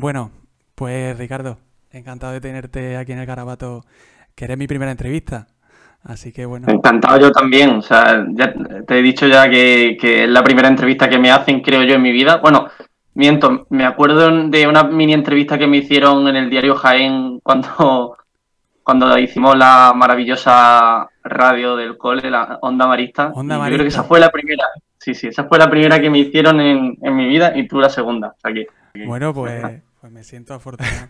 Bueno, pues Ricardo, encantado de tenerte aquí en el Carabato, que eres mi primera entrevista. Así que bueno. Encantado yo también. O sea, ya te he dicho ya que, que, es la primera entrevista que me hacen, creo yo, en mi vida. Bueno, miento, me acuerdo de una mini entrevista que me hicieron en el diario Jaén cuando, cuando hicimos la maravillosa radio del cole, la Onda Marista. Onda Yo Marista. creo que esa fue la primera. Sí, sí, esa fue la primera que me hicieron en, en mi vida y tú la segunda. O sea que, Bueno, pues, pues me siento afortunado.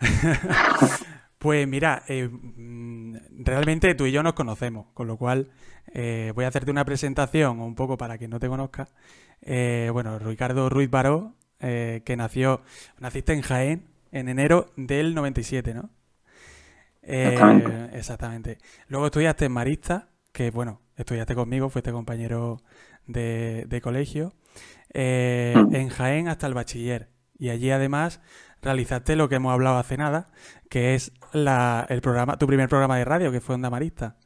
Pues mira, eh, mm, realmente tú y yo nos conocemos, con lo cual eh, voy a hacerte una presentación un poco para quien no te conozca. Eh, bueno, Ricardo Ruiz Baró, que nació, naciste en Jaén en enero del 97, ¿no? Exactamente. exactamente. Luego estudiaste en Marista, que bueno, estudiaste conmigo, fuiste compañero de, de colegio, Mm. en Jaén hasta el bachiller. Y allí además realizaste lo que hemos hablado hace nada, que es la, el programa, tu primer programa de radio, que fue Onda Marista,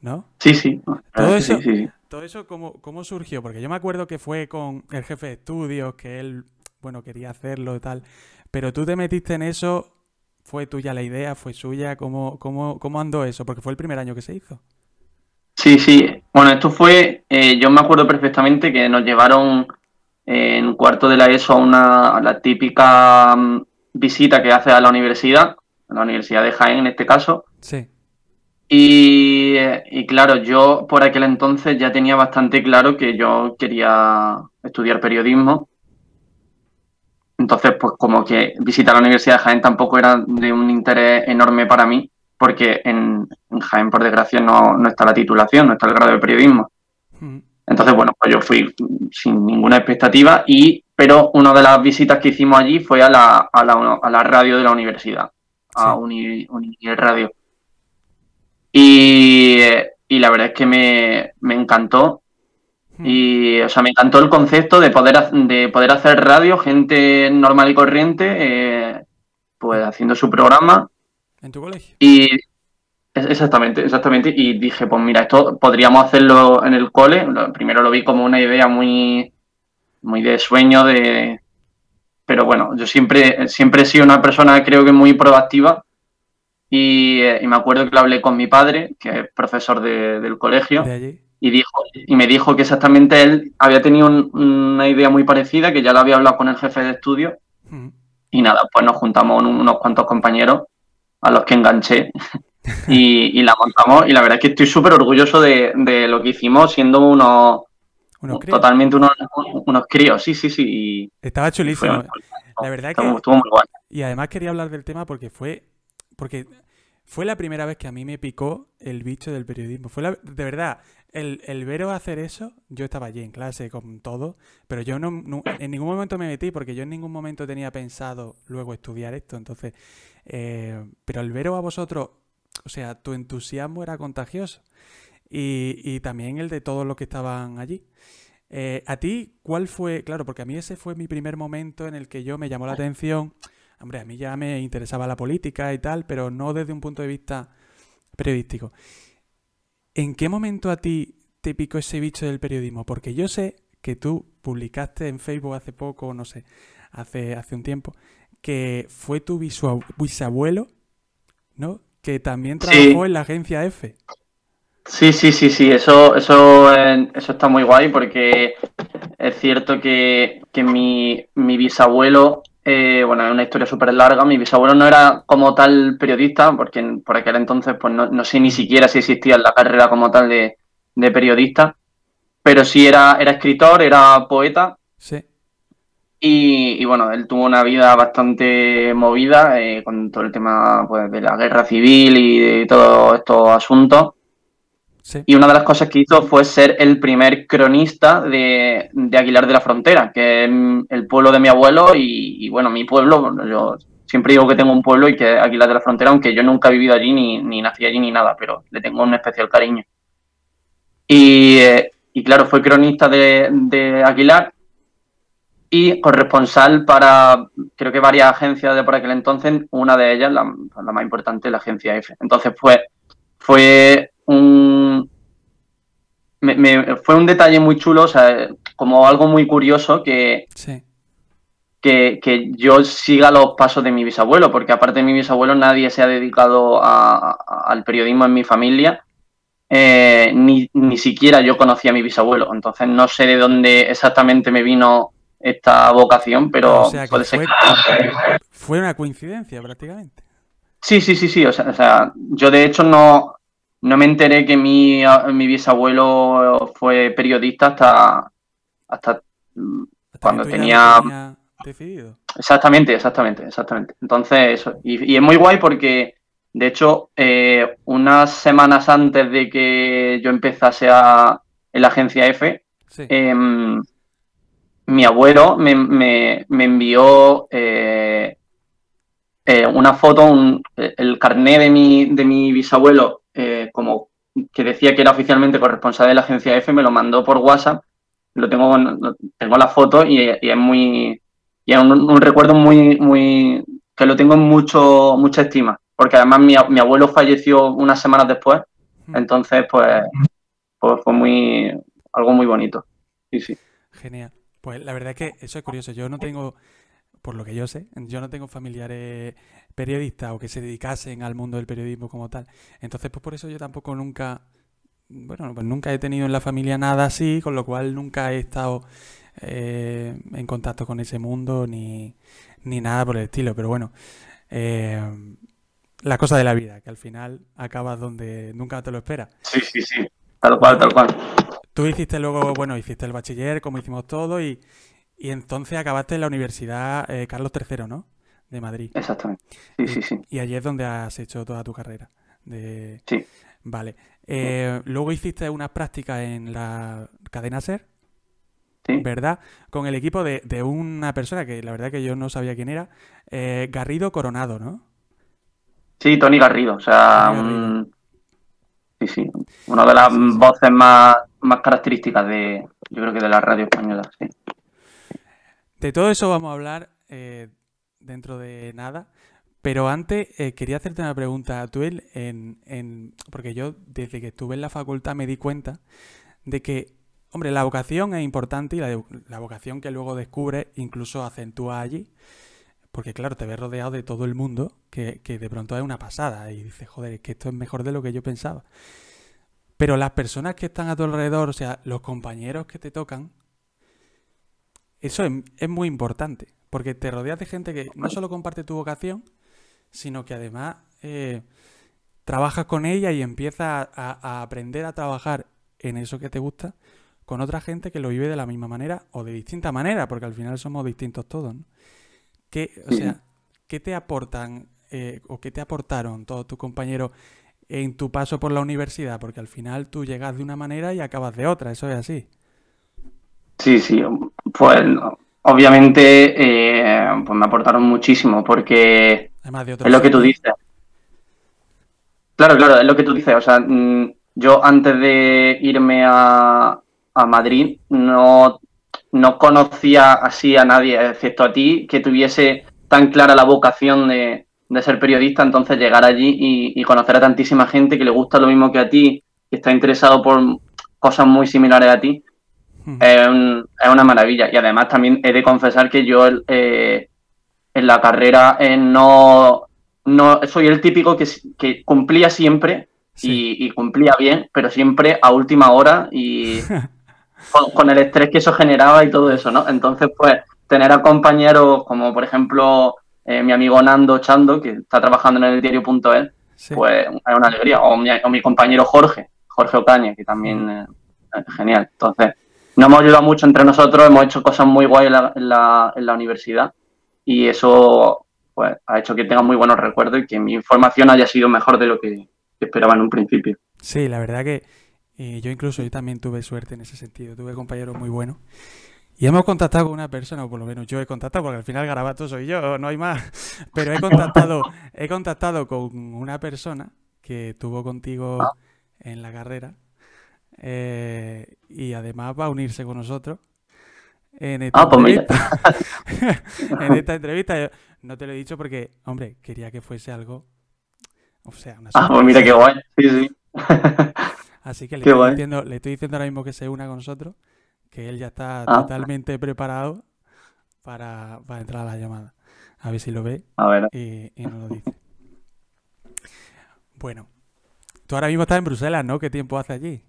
¿no? sí, sí. Todo eso- sí, sí, sí. Todo eso, ¿cómo, cómo surgió? Porque yo me acuerdo que fue con el jefe de estudios, que él, bueno, quería hacerlo y tal, pero tú te metiste en eso, ¿fue tuya la idea? ¿Fue suya? ¿Cómo, cómo, cómo andó eso? Porque fue el primer año que se hizo. Sí, sí. Bueno, esto fue, eh, yo me acuerdo perfectamente que nos llevaron en cuarto de la ESO a una a la típica mm, visita que hace a la universidad, a la Universidad de Jaén en este caso. Sí. Y, eh, y claro, yo por aquel entonces ya tenía bastante claro que yo quería estudiar periodismo. Entonces, pues como que visitar la Universidad de Jaén tampoco era de un interés enorme para mí, porque en, en Jaén, por desgracia, no, no está la titulación, no está el grado de periodismo. Mm, Entonces, bueno, pues yo fui sin ninguna expectativa, y, pero una de las visitas que hicimos allí fue a la, a la, a la radio de la universidad, a Sí. Radio. Y, y la verdad es que me, me encantó. mm. Y, o sea, me encantó el concepto de poder, de poder hacer radio, gente normal y corriente, eh, pues haciendo su programa. ¿En tu colegio? Y exactamente, exactamente. Y dije, pues mira, esto podríamos hacerlo en el cole. Primero lo vi como una idea muy, muy de sueño, de. Pero bueno, yo siempre, siempre he sido una persona, creo que muy proactiva. Y, eh, y me acuerdo que lo hablé con mi padre, que es profesor de- del colegio De allí. y dijo y me dijo que exactamente él había tenido un- una idea muy parecida, que ya lo había hablado con el jefe de estudio Mm. y nada, pues nos juntamos un- unos cuantos compañeros a los que enganché y, y la montamos y la verdad es que estoy súper orgulloso de, de lo que hicimos siendo unos Unos críos. totalmente unos, unos críos, sí, sí, sí, Estaba chulísimo. La verdad que estuvo, estuvo muy guay. Y además quería hablar del tema porque fue. Porque fue la primera vez que a mí me picó el bicho del periodismo. Fue la- de verdad, el, el veros hacer eso, yo estaba allí en clase con todo, pero yo no, no- en ningún momento me metí porque yo en ningún momento tenía pensado luego estudiar esto. Entonces, eh, pero el veros a vosotros, o sea, tu entusiasmo era contagioso. Y, y también el de todos los que estaban allí. Eh, ¿A ti cuál fue? Claro, porque a mí ese fue mi primer momento en el que yo me llamó la atención. Hombre, a mí ya me interesaba la política y tal, pero no desde un punto de vista periodístico. ¿En qué momento a ti te picó ese bicho del periodismo? Porque yo sé que tú publicaste en Facebook hace poco, no sé, hace, hace un tiempo, que fue tu bisabuelo, ¿no? Que también Sí. trabajó en la agencia F. Sí, sí, sí, sí, eso, eso, eso está muy guay porque es cierto que, que mi, mi bisabuelo, eh, bueno, es una historia súper larga, mi bisabuelo no era como tal periodista, porque por aquel entonces pues no, no sé ni siquiera si existía la carrera como tal de, de periodista, pero sí era, era escritor, era poeta. Y, y, bueno, él tuvo una vida bastante movida eh, con todo el tema pues, de la guerra civil y de todos estos asuntos. Sí. Y una de las cosas que hizo fue ser el primer cronista de, de Aguilar de la Frontera, que es el pueblo de mi abuelo y, y, bueno, mi pueblo, bueno, yo siempre digo que tengo un pueblo y que es Aguilar de la Frontera, aunque yo nunca he vivido allí ni, ni nací allí ni nada, pero le tengo un especial cariño. Y, eh, y claro, fue cronista de, de Aguilar y corresponsal para, creo que varias agencias de por aquel entonces, una de ellas, la, la más importante, la agencia F. Entonces fue, fue un, me, me- fue un detalle muy chulo, o sea, como algo muy curioso que, Sí. que, que, yo siga los pasos de mi bisabuelo, porque aparte de mi bisabuelo nadie se ha dedicado a, a, al periodismo en mi familia, eh, ni, ni, siquiera yo conocía a mi bisabuelo, entonces no sé de dónde exactamente me vino esta vocación, pero o sea, puede ser. Fue, fue, una coincidencia prácticamente. Sí, sí, sí, sí, o sea, o sea yo de hecho no, no me enteré que mi, mi bisabuelo fue periodista hasta, hasta, hasta cuando tenía... tenía decidido. Exactamente, exactamente, exactamente. Entonces, eso. Y, y, es muy guay porque, de hecho, eh, unas semanas antes de que yo empezase a, en la agencia F, Sí. eh, mi abuelo me, me, me envió eh, eh, una foto, un, el carné de mi, de mi bisabuelo, eh, como que decía que era oficialmente corresponsal de la agencia F, me lo mandó por WhatsApp. Lo tengo, tengo la foto y, y es muy. Y es un, un, recuerdo muy, muy. que lo tengo en mucho, mucha estima. Porque además mi, mi abuelo falleció unas semanas después. Entonces, pues, pues fue muy. algo muy bonito. Sí, sí. Genial. Pues la verdad es que eso es curioso. Yo no tengo, por lo que yo sé, yo no tengo familiares periodistas o que se dedicasen al mundo del periodismo como tal. Entonces, pues por eso yo tampoco nunca, bueno, pues nunca he tenido en la familia nada así, con lo cual nunca he estado eh, en contacto con ese mundo ni, ni nada por el estilo. Pero bueno, eh, la cosa de la vida, que al final acabas donde nunca te lo esperas. Sí, sí, sí. Tal cual, tal cual. Tú hiciste luego, bueno, hiciste el bachiller, como hicimos todo, y, y entonces acabaste en la Universidad eh, Carlos III, ¿no? De Madrid. Exactamente. Sí, y, sí, sí. Y allí es donde has hecho toda tu carrera. De... Sí. Vale. Eh, luego hiciste unas prácticas en la cadena SER, Sí. ¿verdad? Con el equipo de, de, una persona que la verdad que yo no sabía quién era, eh, Garrido Coronado, ¿no? Sí, Tony Garrido. O sea, Garrido. un... sí, sí. Una de las voces más, más características de, yo creo que de la radio española, sí. De todo eso vamos a hablar eh, dentro de nada. Pero antes eh, quería hacerte una pregunta. Tú en, en, en- Porque yo desde que estuve en la facultad me di cuenta de que, hombre, la vocación es importante y la, la vocación que luego descubres incluso acentúa allí. Porque claro, te ves rodeado de todo el mundo que, que de pronto es una pasada y dices, joder, es que esto es mejor de lo que yo pensaba. Pero las personas que están a tu alrededor, o sea, los compañeros que te tocan, eso es, muy importante, porque te rodeas de gente que no solo comparte tu vocación, sino que además eh, trabajas con ella y empiezas a, a aprender a trabajar en eso que te gusta con otra gente que lo vive de la misma manera o de distinta manera, porque al final somos distintos todos, ¿no? ¿Qué, o Sí. sea, ¿qué te aportan eh, o qué te aportaron todos tus compañeros en tu paso por la universidad? Porque al final tú llegas de una manera y acabas de otra, eso es así. Sí, sí. Pues obviamente eh, pues me aportaron muchísimo porque Además de es lo que tú dices. Claro, claro, es lo que tú dices. O sea, mm, yo antes de irme a, a Madrid no, no conocía así a nadie, excepto a ti, que tuviese tan clara la vocación de, de ser periodista. Entonces llegar allí y, y conocer a tantísima gente que le gusta lo mismo que a ti, que está interesado por cosas muy similares a ti, es, un- es una maravilla. Y además también he de confesar que yo eh, en la carrera eh, no, no soy el típico que, que cumplía siempre Sí. y, y cumplía bien, pero siempre a última hora y con, con el estrés que eso generaba y todo eso, ¿no? Entonces, pues, tener a compañeros como, por ejemplo, eh, mi amigo Nando Chando, que está trabajando en el diario.es, Sí. pues es una alegría. O mi, o mi compañero Jorge, Jorge Ocaña, que también eh, es genial. Entonces, nos hemos ayudado mucho entre nosotros, hemos hecho cosas muy guay en la, en la, en la universidad y eso pues ha hecho que tenga muy buenos recuerdos y que mi formación haya sido mejor de lo que, que esperaba en un principio. Sí, la verdad que eh, yo incluso yo también tuve suerte en ese sentido. Tuve compañeros muy buenos. Y hemos contactado con una persona, o por lo menos yo he contactado, porque al final Garabato soy yo, no hay más. Pero he contactado, he contactado con una persona que tuvo contigo en la carrera. eh, y además va a unirse con nosotros en esta Ah, pues mira. en esta entrevista. No te lo he dicho porque, hombre, quería que fuese algo. O sea, una Ah, pues mira qué guay. Sí, sí. Así que le Qué estoy guay. diciendo, le estoy diciendo ahora mismo que se una con nosotros, que él ya está Ah. totalmente preparado para, para entrar a la llamada. A ver si lo ve A ver. y, y nos lo dice. Bueno, tú ahora mismo estás en Bruselas, ¿no? ¿Qué tiempo hace allí?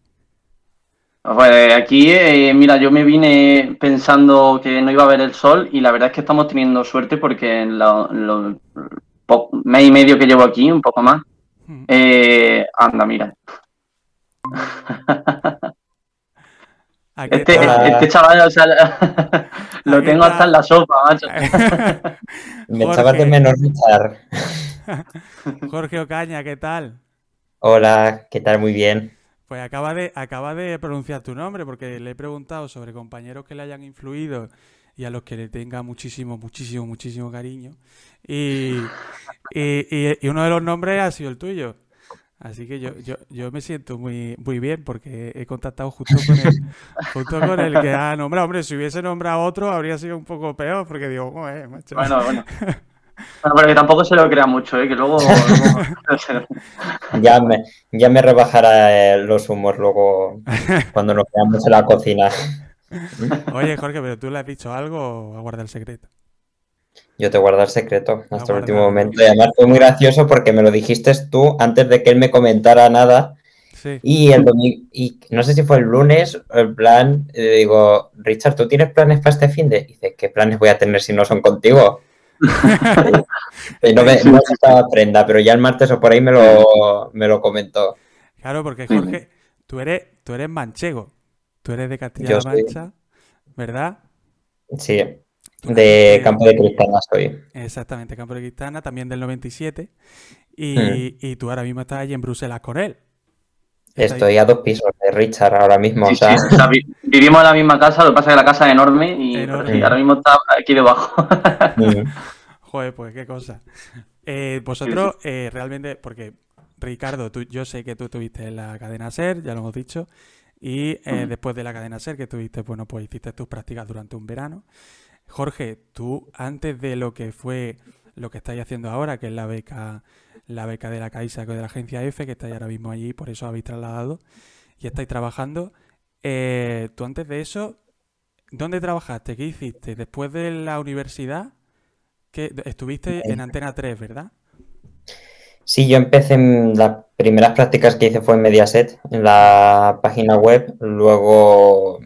Pues aquí, eh, mira, yo me vine pensando que no iba a ver el sol y la verdad es que estamos teniendo suerte porque en lo- en los mes y medio que llevo aquí, un poco más, Mm. eh, anda, mira. Este, está- este chaval, o sea, lo Aquí tengo está. hasta en la sopa, macho. Me Jorge. echabas de. Jorge Ocaña, ¿qué tal? Hola, ¿qué tal? Muy bien. Pues acaba de, acaba de pronunciar tu nombre porque le he preguntado sobre compañeros que le hayan influido y a los que le tenga muchísimo, muchísimo, muchísimo cariño. Y, y- y- y uno de los nombres ha sido el tuyo. Así que yo, yo, yo me siento muy, muy bien porque he contactado justo con el, justo con el que ha nombrado. Hombre, si hubiese nombrado a otro habría sido un poco peor porque digo, "Joder, macho". Bueno, bueno. Bueno, pero que tampoco se lo crea mucho, ¿eh? que luego... luego- Ya me, ya me rebajará eh, los humos luego cuando nos veamos en la cocina. Oye, Jorge, pero tú le has dicho algo o aguarda el secreto. Yo te guardo el secreto Ah, hasta el último momento. Y además fue muy gracioso porque me lo dijiste tú antes de que él me comentara nada. Sí. Y el domingo, y no sé si fue el lunes, el plan, le digo, Richard, ¿tú tienes planes para este fin de? Dice, ¿qué planes voy a tener si no son contigo? y no me, no me gustaba prenda, pero ya el martes o por ahí me lo, me lo comentó. Claro, porque. Jorge, tú eres, tú eres manchego. Tú eres de Castilla-La soy. Mancha, ¿verdad? Sí, de Campo de Cristana soy. Exactamente, Campo de Cristana, también del 97. Y, Mm. y tú ahora mismo estás allí en Bruselas con él. Estoy a dos pisos de Richard ahora mismo. Sí, o sea, sí, o sea, vi- vivimos en la misma casa, lo que pasa es que la casa es enorme y pero Enorme. sí, ahora mismo está aquí debajo. Joder, pues qué cosa. Eh, vosotros eh, realmente, porque Ricardo, tú, yo sé que tú estuviste en la cadena SER, ya lo hemos dicho, y eh, después de la cadena SER que tuviste, bueno, pues hiciste tus prácticas durante un verano. Jorge, tú antes de lo que fue lo que estáis haciendo ahora, que es la beca, la beca de la Caixa, que de la agencia F, que estáis ahora mismo allí, por eso habéis trasladado y estáis trabajando. eh, tú antes de eso, ¿dónde trabajaste? ¿Qué hiciste? Después de la universidad, que estuviste en Antena 3, ¿verdad? Sí, yo empecé en las primeras prácticas que hice fue en Mediaset, en la página web. Luego,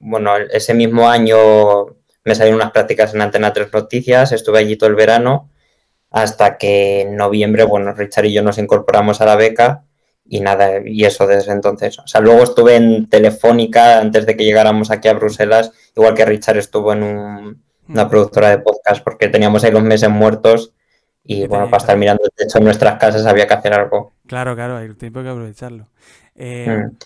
bueno, ese mismo año me salieron unas prácticas en Antena 3 Noticias, estuve allí todo el verano, hasta que en noviembre, bueno, Richard y yo nos incorporamos a la beca y nada, y eso desde entonces. O sea, luego estuve en Telefónica antes de que llegáramos aquí a Bruselas, igual que Richard estuvo en un- una Mm. productora de podcast, porque teníamos ahí los meses muertos y bueno, para estar mirando el techo en nuestras casas había que hacer algo. Claro, claro, hay tiempo que aprovecharlo. Eh, Mm.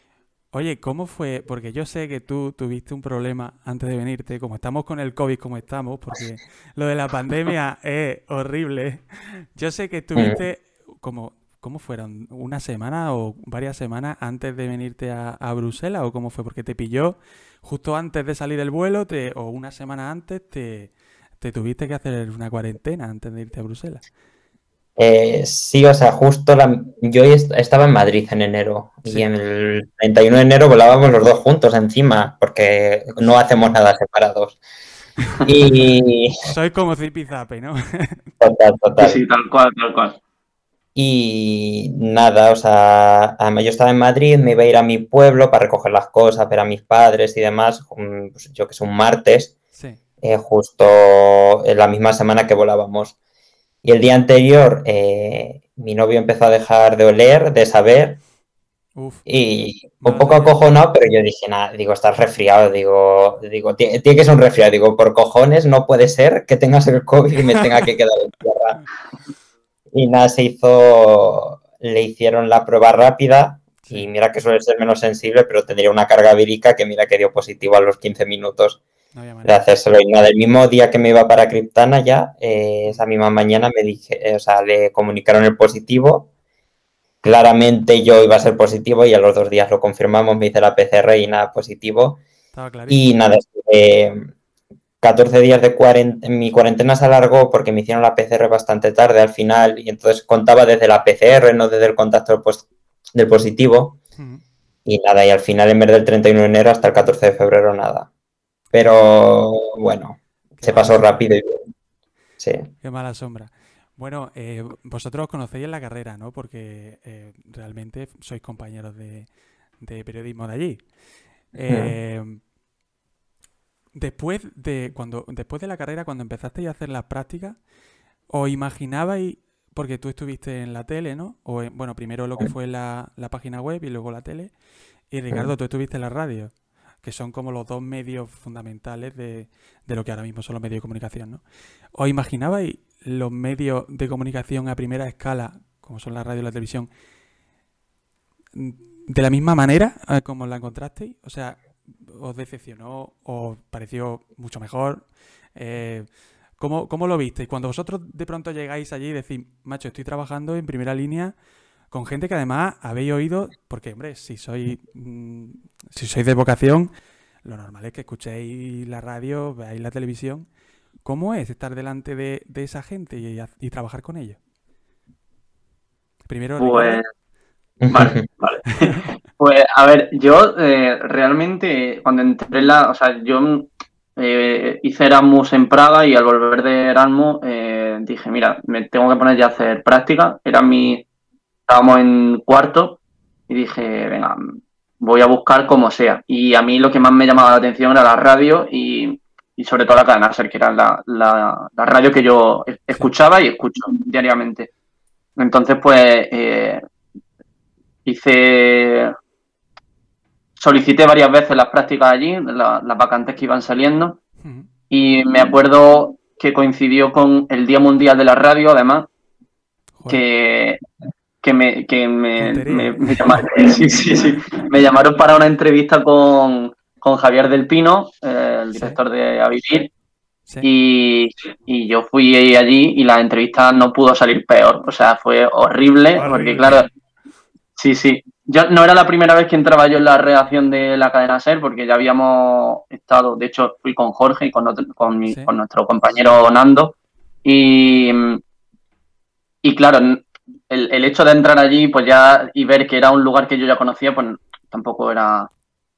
Oye, ¿cómo fue? Porque yo sé que tú tuviste un problema antes de venirte, como estamos con el COVID como estamos, porque lo de la pandemia es horrible. Yo sé que estuviste como, ¿cómo fueron? ¿Una semana o varias semanas antes de venirte a, a Bruselas o cómo fue? Porque te pilló justo antes de salir el vuelo te, o una semana antes te, te tuviste que hacer una cuarentena antes de irte a Bruselas. Eh, sí, o sea, justo la- yo est- estaba en Madrid en enero Sí. y en el 31 de enero volábamos los dos juntos encima porque no hacemos nada separados. Y Soy como Zipizape, ¿no? total, total. Sí, sí, tal cual, tal cual. Y nada, o sea, además yo estaba en Madrid, me iba a ir a mi pueblo para recoger las cosas, ver a mis padres y demás, pues yo que sé, un martes. Sí. eh, justo en la misma semana que volábamos. Y el día anterior eh, mi novio empezó a dejar de oler, de saber, Uf. y un poco acojonado, pero yo dije, nada, digo, estás resfriado, digo, digo, "Tie- tiene que ser un resfriado, digo, por cojones no puede ser que tengas el COVID y me tenga que quedar en tierra. Y nada, se hizo, le hicieron la prueba rápida, y mira que suele ser menos sensible, pero tendría una carga vírica que mira que dio positivo a los 15 minutos No de hacérselo. Y nada, el mismo día que me iba para Criptana ya, eh, esa misma mañana me dije, eh, o sea, le comunicaron el positivo. Claramente yo iba a ser positivo y a los dos días lo confirmamos, me hice la PCR y nada positivo. Y nada, estuve 14 días de cuarentena, mi cuarentena se alargó porque me hicieron la PCR bastante tarde al final y entonces contaba desde la PCR, no desde el contacto del, pos- del positivo. Y nada, y al final en vez del 31 de enero hasta el 14 de febrero nada. Pero bueno, se pasó rápido y Sí. Qué mala sombra. Bueno, eh, vosotros conocéis en la carrera, ¿no? Porque eh, realmente sois compañeros de, periodismo de allí. Eh, después de cuando después de la carrera, cuando empezasteis a hacer las prácticas, ¿os imaginabais, porque tú estuviste en la tele, ¿no? O bueno, primero lo que fue la, la página web y luego la tele. Y Ricardo, tú estuviste en la radio que son como los dos medios fundamentales de, lo que ahora mismo son los medios de comunicación, ¿no? ¿Os imaginabais los medios de comunicación a primera escala, como son la radio y la televisión, de la misma manera eh, como la encontrasteis? O sea, ¿os decepcionó? ¿Os pareció mucho mejor? Eh, ¿cómo, ¿Cómo lo visteis? Cuando vosotros de pronto llegáis allí y decís, macho, estoy trabajando en primera línea con gente que además habéis oído, porque hombre, si sois, mm, si sois de vocación, lo normal es que escuchéis la radio, veáis la televisión. ¿Cómo es estar delante de, esa gente y, trabajar con ellos? Primero. Pues, vale, vale. pues a ver, yo eh, realmente cuando entré en la, o sea, yo eh, hice Erasmus en Praga y al volver de Erasmus eh, dije, mira, me tengo que poner ya a hacer práctica. Era mi, estábamos en cuarto y dije, venga, voy a buscar como sea. Y a mí lo que más me llamaba la atención era la radio y, sobre todo la cadena ser, que era la, radio que yo escuchaba y escucho diariamente. Entonces, pues, eh, hice, solicité varias veces las prácticas allí, las vacantes que iban saliendo, y me acuerdo que coincidió con el Día Mundial de la Radio, además, que que me, que me, llamaron, sí, sí, sí, me llamaron para una entrevista con, Javier del Pino, eh, el director de A Y, yo fui allí y la entrevista no pudo salir peor. O sea, fue horrible, porque claro, sí, sí. Yo no era la primera vez que entraba yo en la redacción de la cadena SER, porque ya habíamos estado, de hecho fui con Jorge y con, con, con nuestro compañero Nando. Y, y claro, el, hecho de entrar allí pues ya y ver que era un lugar que yo ya conocía, pues tampoco era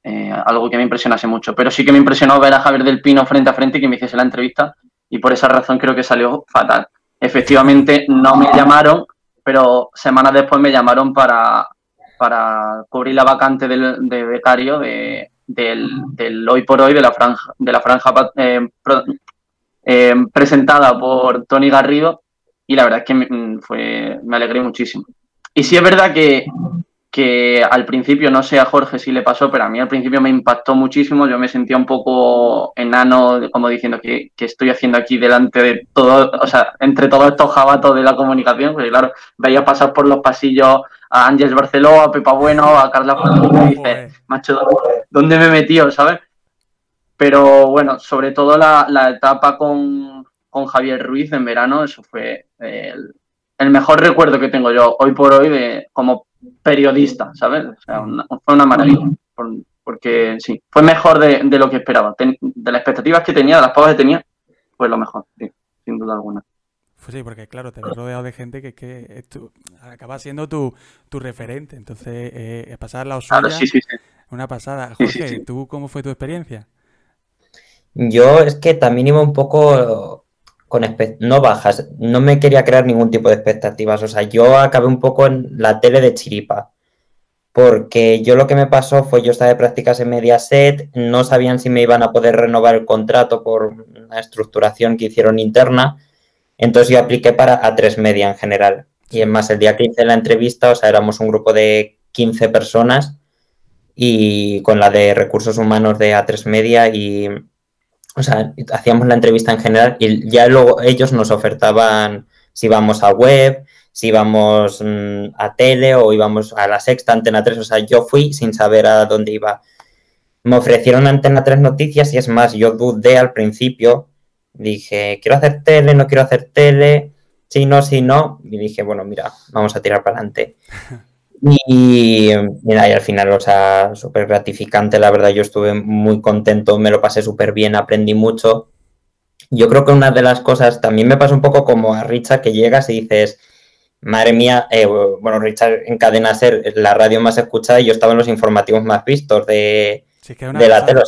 eh, algo que me impresionase mucho. Pero sí que me impresionó ver a Javier del Pino frente a frente y que me hiciese la entrevista y por esa razón creo que salió fatal. Efectivamente no me llamaron, pero semanas después me llamaron para, para cubrir la vacante del, de becario de, del, hoy por hoy de la franja, de la franja eh, eh, presentada por Tony Garrido y la verdad es que me, mm, fue, me alegré muchísimo. Y sí es verdad que, que al principio, no sé a Jorge si le pasó, pero a mí al principio me impactó muchísimo, yo me sentía un poco enano, como diciendo que, estoy haciendo aquí delante de todo, o sea, entre todos estos jabatos de la comunicación, porque claro, veía pasar por los pasillos a Ángeles Barceló, a Pepa Bueno, a Carla Fuentes, y dices, macho, ¿dónde me he metido, sabes? Pero bueno, sobre todo la, la etapa con, con Javier Ruiz en verano, eso fue el, mejor recuerdo que tengo yo hoy por hoy de como periodista, ¿sabes? O sea, fue una maravilla, porque sí, fue mejor de, lo que esperaba. de las expectativas que tenía, de las pavas que tenía, fue lo mejor, sin duda alguna. Pues sí, porque claro, te ves rodeado de gente que, que acaba siendo tu, referente. Entonces, eh, pasar la suya, sí, sí, una pasada. Jorge, ¿tú cómo fue tu experiencia? Yo es que también iba un poco con no bajas, no me quería crear ningún tipo de expectativas. O sea, yo acabé un poco en la tele de chiripa. Porque yo lo que me pasó fue, yo estaba de prácticas en Mediaset, no sabían si me iban a poder renovar el contrato por una estructuración que hicieron interna. Entonces yo apliqué para A3 Media en general. Y es más, el día que hice la entrevista, o sea, éramos un grupo de 15 personas y con la de recursos humanos de A3 Media y o sea, hacíamos la entrevista en general y ya luego ellos nos ofertaban si vamos a web, si íbamos mm, a tele o íbamos a la sexta, Antena 3. O sea, yo fui sin saber a dónde iba. Me ofrecieron Antena 3 noticias y es más, yo dudé al principio. Dije, quiero hacer tele, no quiero hacer tele. Si no, si no. Y dije, bueno, mira, vamos a tirar para adelante. Y mira, y al final, o sea, súper gratificante, la verdad, yo estuve muy contento, me lo pasé súper bien, aprendí mucho. Yo creo que una de las cosas, también me pasa un poco como a Richard, que llegas y dices, madre mía, eh, bueno, Richard encadena ser la radio más escuchada y yo estaba en los informativos más vistos de, de la tele.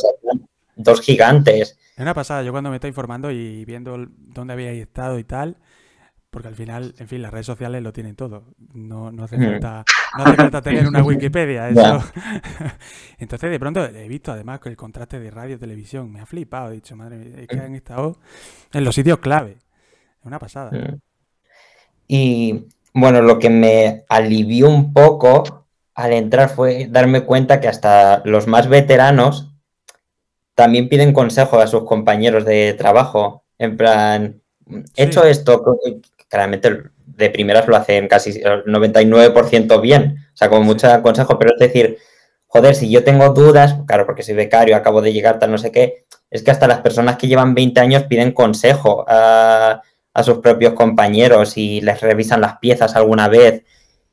dos gigantes. Es una pasada, yo cuando me estoy informando y viendo dónde habíais estado y tal, porque al final, en fin, las redes sociales lo tienen todo. No, no, hace, falta, no hace falta tener una Wikipedia. Eso. Entonces, de pronto he visto además que el contraste de radio televisión me ha flipado. He dicho, madre mía, es que han estado en los sitios clave. Es una pasada. Y bueno, lo que me alivió un poco al entrar fue darme cuenta que hasta los más veteranos también piden consejo a sus compañeros de trabajo. En plan, he hecho esto, claramente de primeras lo hacen casi el 99% bien, o sea, como mucho consejo, pero es decir, joder, si yo tengo dudas, claro, porque soy becario, acabo de llegar, tal, no sé qué, es que hasta las personas que llevan 20 años piden consejo a, sus propios compañeros y les revisan las piezas alguna vez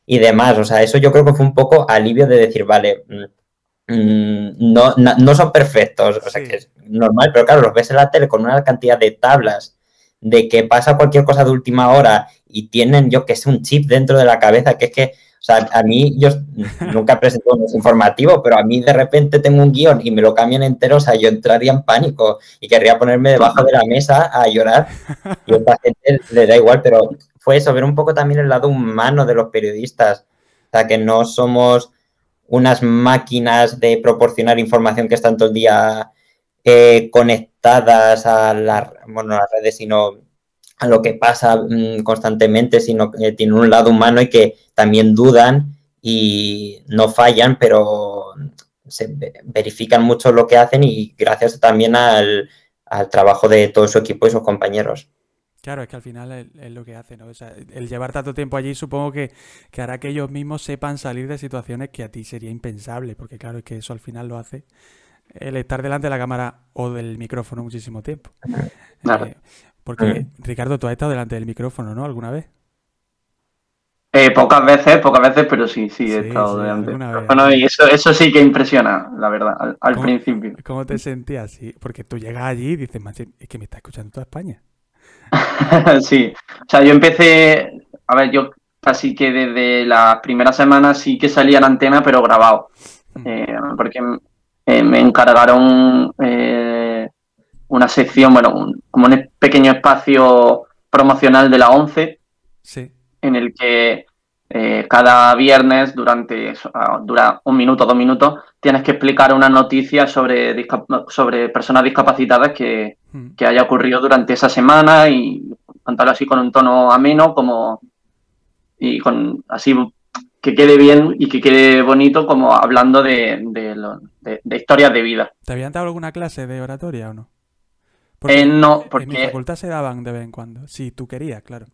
y demás, o sea, eso yo creo que fue un poco alivio de decir, vale, mm, mm, no, no, son perfectos, o sea, que es normal, pero claro, los ves en la tele con una cantidad de tablas de que pasa cualquier cosa de última hora y tienen, yo que sé, un chip dentro de la cabeza, que es que, o sea, a mí, yo nunca presento un informativo, pero a mí de repente tengo un guion y me lo cambian entero, o sea, yo entraría en pánico y querría ponerme debajo de la mesa a llorar. Y a esta gente le da igual, pero fue eso, ver un poco también el lado humano de los periodistas, o sea, que no somos unas máquinas de proporcionar información que están todo el día eh, conectadas a, la, bueno, las redes, sino a lo que pasa mm, constantemente, sino que tienen un lado humano y que también dudan y no fallan, pero se verifican mucho lo que hacen y gracias también al, trabajo de todo su equipo y sus compañeros. Claro, es que al final es, lo que hace, ¿no? el llevar tanto tiempo allí supongo que, que, hará que ellos mismos sepan salir de situaciones que a ti sería impensable, porque claro, es que eso al final lo hace el estar delante de la cámara o del micrófono muchísimo tiempo. Claro. Eh, porque, Ricardo, tú has estado delante del micrófono, ¿no? ¿Alguna vez? Eh, pocas veces, pocas veces, pero sí, sí, he estado delante. Bueno, y eso, eso sí que impresiona, la verdad, al, principio. ¿Cómo te sentías? Sí, porque tú llegas allí y dices, es que me está escuchando toda España. sí, o sea, yo empecé, a ver, yo casi que desde las primeras semanas sí que salía en antena, pero grabado. Eh, porque eh, me encargaron eh, una sección, bueno, como un pequeño espacio promocional de la 11, en el que eh, cada viernes, durante ah, dura un minuto, dos minutos, tienes que explicar una noticia sobre, sobre personas discapacitadas que, hmm. que, haya ocurrido durante esa semana y contarlo así con un tono ameno como y con así que quede bien y que quede bonito como hablando de, de, historias de vida. ¿Te habían dado alguna clase de oratoria o no? Eh, no, porque... En mi facultad se daban de vez en cuando, si tú querías, claro.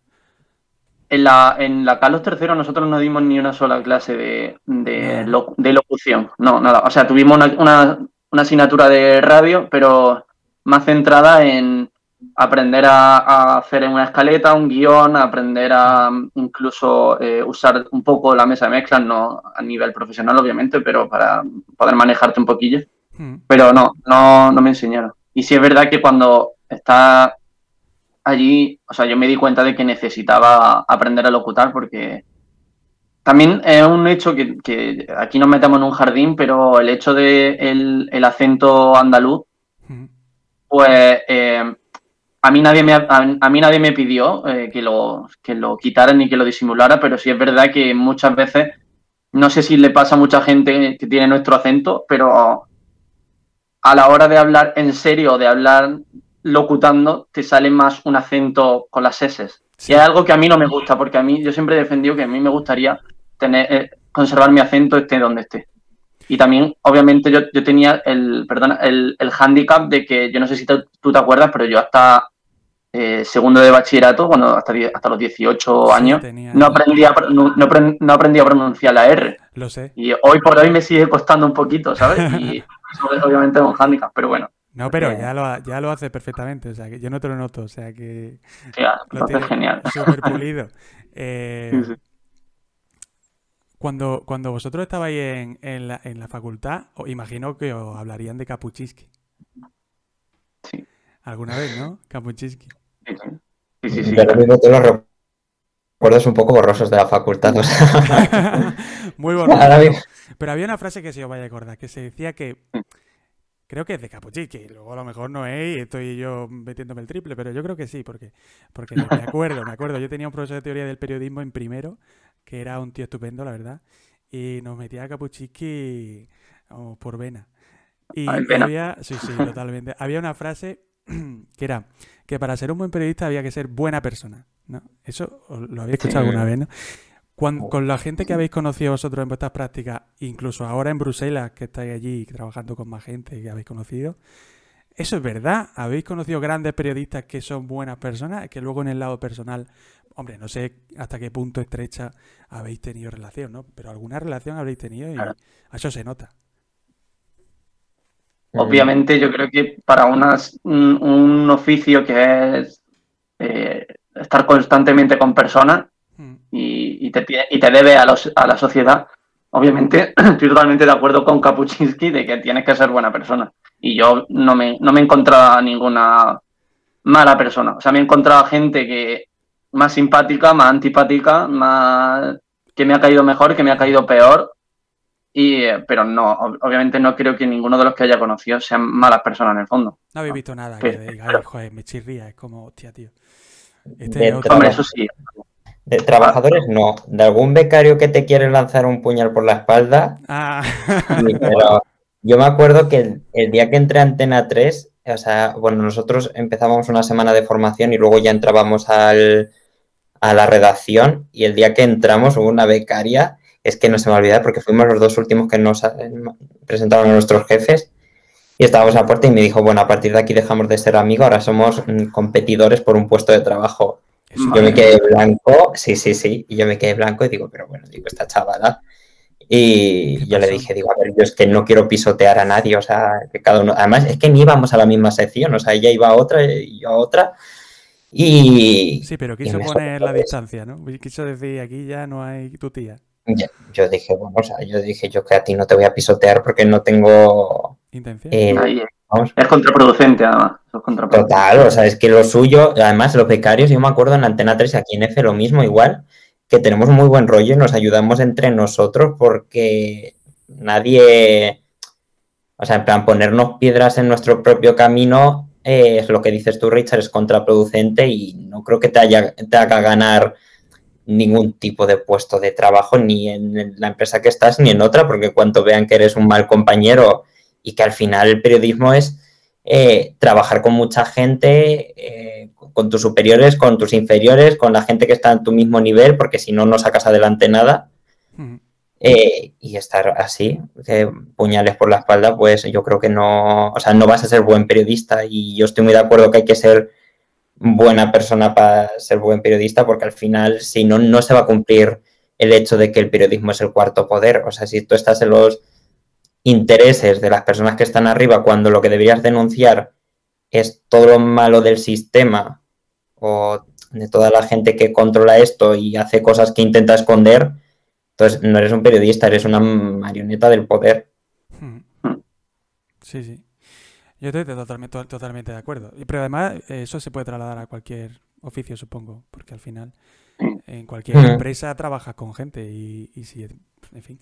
En la, en la Carlos III nosotros no dimos ni una sola clase de, de, locución, no, nada. O sea, tuvimos una, una asignatura de radio, pero más centrada en, aprender a, hacer una escaleta, un guion, aprender a incluso eh, usar un poco la mesa de mezclas, no a nivel profesional obviamente, pero para poder manejarte un poquillo. Hmm. Pero no, no, no me enseñaron. Y sí es verdad que cuando está allí, o sea, yo me di cuenta de que necesitaba aprender a locutar porque también es un hecho que, aquí nos metemos en un jardín, pero el hecho de el, acento andaluz, hmm. pues eh, a mí nadie me, a, mí nadie me pidió eh, que, lo, que lo quitara ni que lo disimulara, pero sí es verdad que muchas veces, no sé si le pasa a mucha gente que tiene nuestro acento, pero a la hora de hablar en serio, de hablar locutando, te sale más un acento con las S. Y es algo que a mí no me gusta, porque a mí yo siempre he defendido que a mí me gustaría tener, eh, conservar mi acento esté donde esté. Y también, obviamente, yo, yo tenía el, perdona, el, el handicap de que, yo no sé si tú te acuerdas, pero yo hasta eh, segundo de bachillerato, cuando hasta, hasta los 18 años, no, aprendía, no, no, aprendí a pronunciar la R. Lo sé. Y hoy por hoy me sigue costando un poquito, ¿sabes? Y eso obviamente es un handicap, pero bueno. No, pero ya lo, ya lo hace perfectamente, o sea, que yo no te lo noto, o sea, que lo hace genial. Súper pulido. Eh, cuando, cuando vosotros estabais en, en, la, en la facultad, imagino que os hablarían de Capuchiski. Sí. ¿Alguna vez, no? Capuchiski. Sí, sí, sí. Pero mismo te los recuerdos un poco borrosos de la facultad. Muy borrosos. Pero había una frase que se os vaya a acordar, que se decía que Creo que es de Capuchichi, luego a lo mejor no es y estoy yo metiéndome el triple, pero yo creo que sí, porque, porque me acuerdo, me acuerdo. Yo tenía un profesor de teoría del periodismo en primero, que era un tío estupendo, la verdad, y nos metía a Capuchichi vamos, por vena. Y Ah, había, sí, sí, totalmente. Había una frase que era que para ser un buen periodista había que ser buena persona, ¿no? Eso os lo habéis escuchado Sí. alguna vez, ¿no? Cuan- con la gente que habéis conocido vosotros en vuestras prácticas, incluso ahora en Bruselas, que estáis allí trabajando con más gente que habéis conocido, ¿eso es verdad? ¿Habéis conocido grandes periodistas que son buenas personas? Que luego en el lado personal, hombre, no sé hasta qué punto estrecha habéis tenido relación, ¿no? Pero alguna relación habréis tenido y Claro. eso se nota. Obviamente yo creo que para unas- un, un oficio que es eh, estar constantemente con personas Mm. y, y te, y te debe a, los- a la sociedad, obviamente estoy totalmente de acuerdo con Kapuczynski de que tienes que ser buena persona. Y yo no me, no me he encontrado a ninguna mala persona. O sea, me he encontrado a gente que más simpática, más antipática, más que me ha caído mejor, que me ha caído peor. Y, eh, pero no, ob- obviamente no creo que ninguno de los que haya conocido sean malas personas en el fondo. No habéis visto nada que digáis, joder, me chirría, es como, hostia, tío. Este De otro-. Hombre, eso sí. De trabajadores no. De algún becario que te quiere lanzar un puñal por la espalda, Ah, Sí, pero yo me acuerdo que el, el día que entré a Antena 3, o sea, bueno, nosotros empezábamos una semana de formación y luego ya entrábamos al, a la redacción y el día que entramos hubo una becaria, es que no se me olvida porque fuimos los dos últimos que nos eh, presentaron a nuestros jefes y estábamos a la puerta y me dijo, bueno, a partir de aquí dejamos de ser amigos, ahora somos mm, competidores por un puesto de trabajo. eso Yo me quedé blanco, sí, sí, sí, y yo me quedé blanco y digo, pero bueno, digo, esta chavala. Y ¿Qué yo le dije, digo, a ver, yo es que no quiero pisotear a nadie, o sea, que cada uno, además es que ni íbamos a la misma sección, o sea, ella iba a otra y yo a otra. Y Sí, pero quiso poner la sorprendió. distancia, ¿no? Quiso decir, aquí ya no hay tu tía. Yo, dije, bueno, o sea, yo dije, yo que a ti no te voy a pisotear porque no tengo, Intención. eh, es contraproducente, además. Es contraproducente. Total, o sea, es que lo suyo, además los becarios, yo me acuerdo en Antena 3 y aquí en F lo mismo, igual, que tenemos muy buen rollo y nos ayudamos entre nosotros porque nadie, o sea, en plan, ponernos piedras en nuestro propio camino eh, es lo que dices tú, Richard, es contraproducente y no creo que te, haya, te haga ganar ningún tipo de puesto de trabajo ni en la empresa que estás ni en otra, porque cuanto vean que eres un mal compañero y que al final el periodismo es eh, trabajar con mucha gente, eh, con tus superiores, con tus inferiores, con la gente que está en tu mismo nivel, porque si no, no sacas adelante nada. Eh, y estar así, eh, puñales por la espalda, pues yo creo que no, o sea, no vas a ser buen periodista y yo estoy muy de acuerdo que hay que ser buena persona para ser buen periodista, porque al final, si no, no se va a cumplir el hecho de que el periodismo es el cuarto poder. O sea, si tú estás en los intereses de las personas que están arriba cuando lo que deberías denunciar es todo lo malo del sistema o de toda la gente que controla esto y hace cosas que intenta esconder, entonces no eres un periodista, eres una marioneta del poder. Ujú. Sí, sí. Yo estoy totalmente, totalmente de acuerdo. Y- Pero además, eso se puede trasladar a cualquier oficio, supongo, porque al final Sí. en cualquier empresa trabajas con gente y, y si, en fin,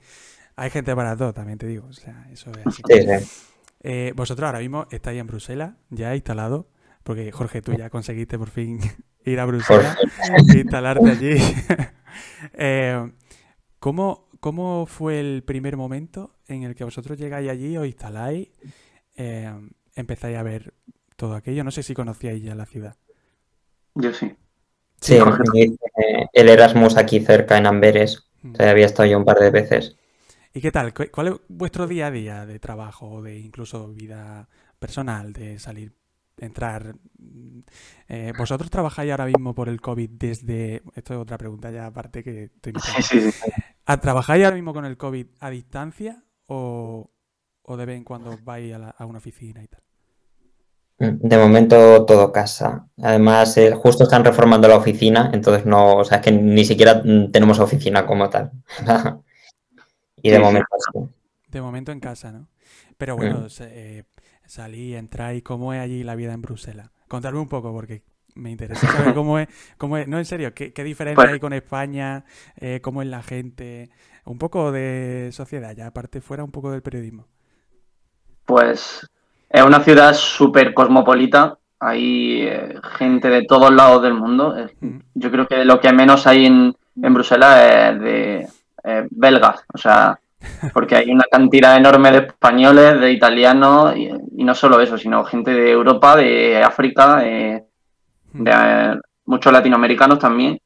hay gente para todo, también te digo. O sea, eso es así. Sí, sí. Eh, vosotros ahora mismo estáis en Bruselas, ya instalado, porque Jorge, tú ya conseguiste por fin ir a Bruselas, fin. instalarte allí. Eh, ¿cómo, cómo fue el primer momento en el que vosotros llegáis allí, os instaláis, eh, empezáis a ver todo aquello? No sé si conocíais ya la ciudad. Yo sí. Sí, hice el Erasmus aquí cerca en Amberes. Mm. O sea, había estado yo un par de veces. ¿Y qué tal? ¿Cu- ¿Cuál es vuestro día a día de trabajo o de incluso vida personal, de salir, entrar? eh, ¿Vosotros trabajáis ahora mismo por el COVID desde... Esto es otra pregunta ya aparte que estoy. Sí, sí, sí. ¿Ah, ¿Trabajáis ahora mismo con el COVID a distancia o, o de vez en cuando vais a, la- a una oficina y tal? De momento todo casa. Además, eh, justo están reformando la oficina, entonces no, o sea, es que ni siquiera mm, tenemos oficina como tal. Y de Sí, sí. momento sí. De momento en casa, ¿no? Pero bueno, se- eh, salí, entráis, ¿cómo es allí la vida en Bruselas? Contadme un poco porque me interesa saber cómo es, cómo es, no en serio, qué, qué diferencia Pues- hay con España, eh, cómo es la gente, un poco de sociedad, ya aparte fuera un poco del periodismo. Pues Es una ciudad súper cosmopolita. Hay eh, gente de todos lados del mundo. Mm. Yo creo que lo que menos hay en, en Bruselas es de eh, belgas. O sea, porque hay una cantidad enorme de españoles, de italianos, y, y no solo eso, sino gente de Europa, de África, de, Mm. de, eh, muchos latinoamericanos también.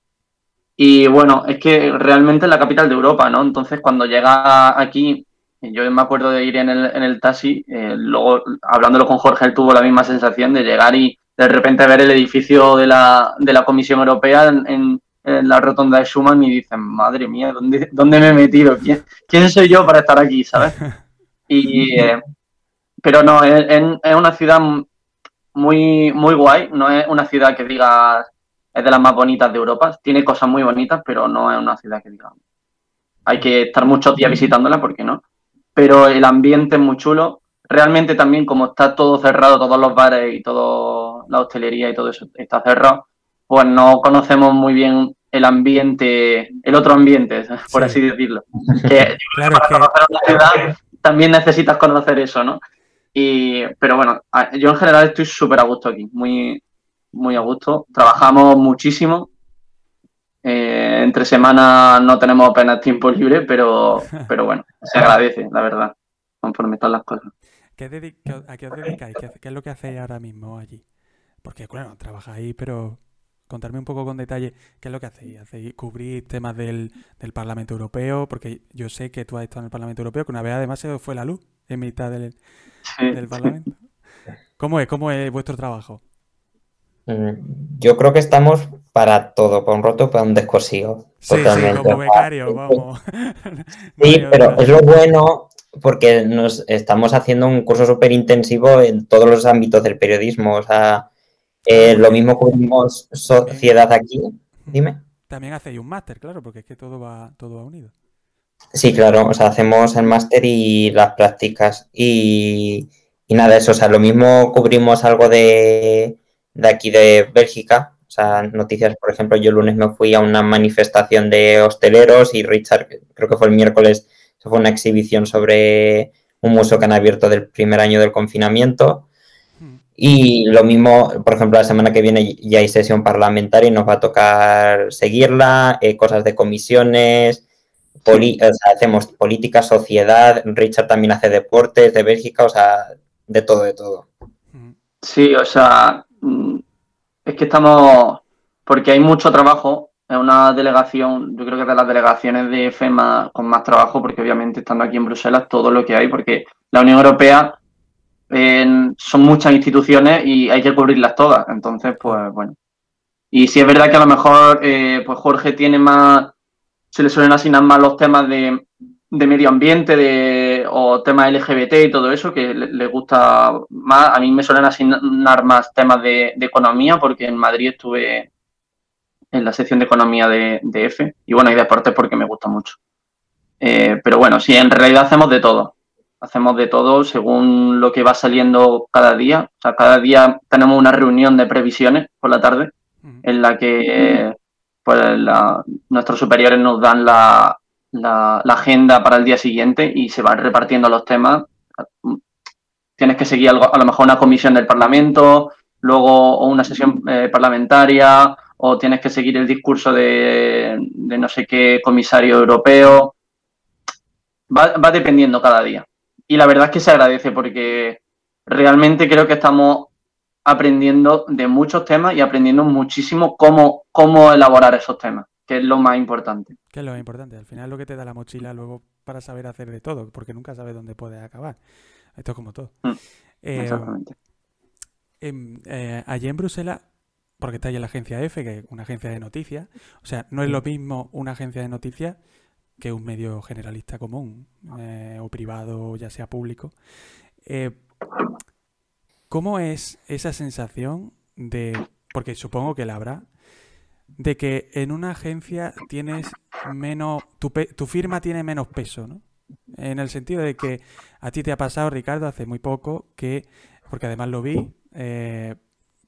Y bueno, es que realmente es la capital de Europa, ¿no? Entonces, cuando llega aquí, yo me acuerdo de ir en el, en el taxi, eh, luego hablándolo con Jorge, él tuvo la misma sensación de llegar y de repente ver el edificio de la, de la Comisión Europea en, en- en la rotonda de Schuman y dicen, madre mía, ¿dónde, dónde me he metido? ¿Quién, quién soy yo para estar aquí, sabes? Y, eh, pero no, es, es- una ciudad muy, muy guay, no es una ciudad que digas es de las más bonitas de Europa, tiene cosas muy bonitas, pero no es una ciudad que digamos. Hay que estar muchos días visitándola, porque no. Pero el ambiente es muy chulo. Realmente también, como está todo cerrado, todos los bares y toda la hostelería y todo eso está cerrado, pues no conocemos muy bien el ambiente, el otro ambiente, por Sí. así decirlo. Que Claro, que ciudad también necesitas conocer eso, ¿no? Y, pero bueno, yo en general estoy súper a gusto aquí, muy, muy a gusto. Trabajamos muchísimo. Eh, entre semanas no tenemos apenas tiempo libre, pero, pero bueno, se agradece, la verdad, conforme están las cosas. ¿qué ¿a qué os dedicáis? ¿Qué, es lo que hacéis ahora mismo allí? Porque, bueno, trabajáis, pero contarme un poco con detalle qué es lo que hacéis. ¿Hacéis cubrir temas del, del Parlamento Europeo? Porque yo sé que tú has estado en el Parlamento Europeo, que una vez además se fue la luz en mitad del, Sí. del Parlamento. ¿Cómo es? ¿Cómo es vuestro trabajo? Mm, Yo creo que estamos para todo, para un roto, para un descosido. Sí, sí, Totalmente. como becario, vamos. Sí, pero es lo bueno porque nos estamos haciendo un curso súper intensivo en todos los ámbitos del periodismo. O sea, eh, lo mismo cubrimos sociedad aquí. Dime. También hacéis un máster, claro, porque es que todo va, todo va unido. Sí, claro, o sea, hacemos el máster y las prácticas y, y nada, eso, o sea, lo mismo cubrimos algo de, de aquí de Bélgica, o sea, noticias, por ejemplo, yo el lunes me fui a una manifestación de hosteleros y Richard, creo que fue el miércoles, se fue una exhibición sobre un museo que han abierto del primer año del confinamiento. Y lo mismo, por ejemplo, la semana que viene ya hay sesión parlamentaria y nos va a tocar seguirla, eh, cosas de comisiones, poli- o sea, hacemos política, sociedad, Richard también hace deportes de Bélgica, o sea, de todo, de todo. Sí, o sea, es que estamos, porque hay mucho trabajo, es una delegación, yo creo que de las delegaciones de FEMA con más trabajo, porque obviamente estando aquí en Bruselas todo lo que hay, porque la Unión Europea son muchas instituciones y hay que cubrirlas todas, entonces, pues bueno. Y sí es verdad que a lo mejor, eh, pues Jorge tiene más, se le suelen asignar más los temas de, de medio ambiente de, o temas LGBT y todo eso, que le, le gusta más. A mí me suelen asignar más temas de, de economía, porque en Madrid estuve en la sección de economía de, de F, y bueno, y deportes porque me gusta mucho. Eh, pero bueno, sí, en realidad hacemos de todo. Hacemos de todo según lo que va saliendo cada día. O sea, cada día tenemos una reunión de previsiones por la tarde en la que pues, la- nuestros superiores nos dan la, la- agenda para el día siguiente y se van repartiendo los temas. Tienes que seguir algo, a lo mejor una comisión del Parlamento, luego una sesión eh, parlamentaria, o tienes que seguir el discurso de, de no sé qué comisario europeo. Va, va dependiendo cada día. Y la verdad es que se agradece porque realmente creo que estamos aprendiendo de muchos temas y aprendiendo muchísimo cómo, cómo elaborar esos temas, que es lo más importante. Que es lo importante. Al final es lo que te da la mochila luego para saber hacer de todo, porque nunca sabes dónde puedes acabar. Esto es como todo. Mm, Eh, Exactamente. em, eh, allí en Bruselas, porque está ahí en la agencia F, que es una agencia de noticias, o sea, no es lo mismo una agencia de noticias que un medio generalista común, eh, o privado, ya sea público. ¿Cómo es esa sensación de, porque supongo que la habrá, de que en una agencia tienes menos, tu, tu firma tiene menos peso, ¿no? En el sentido de que a ti te ha pasado, Ricardo, hace muy poco, que, porque además lo vi eh,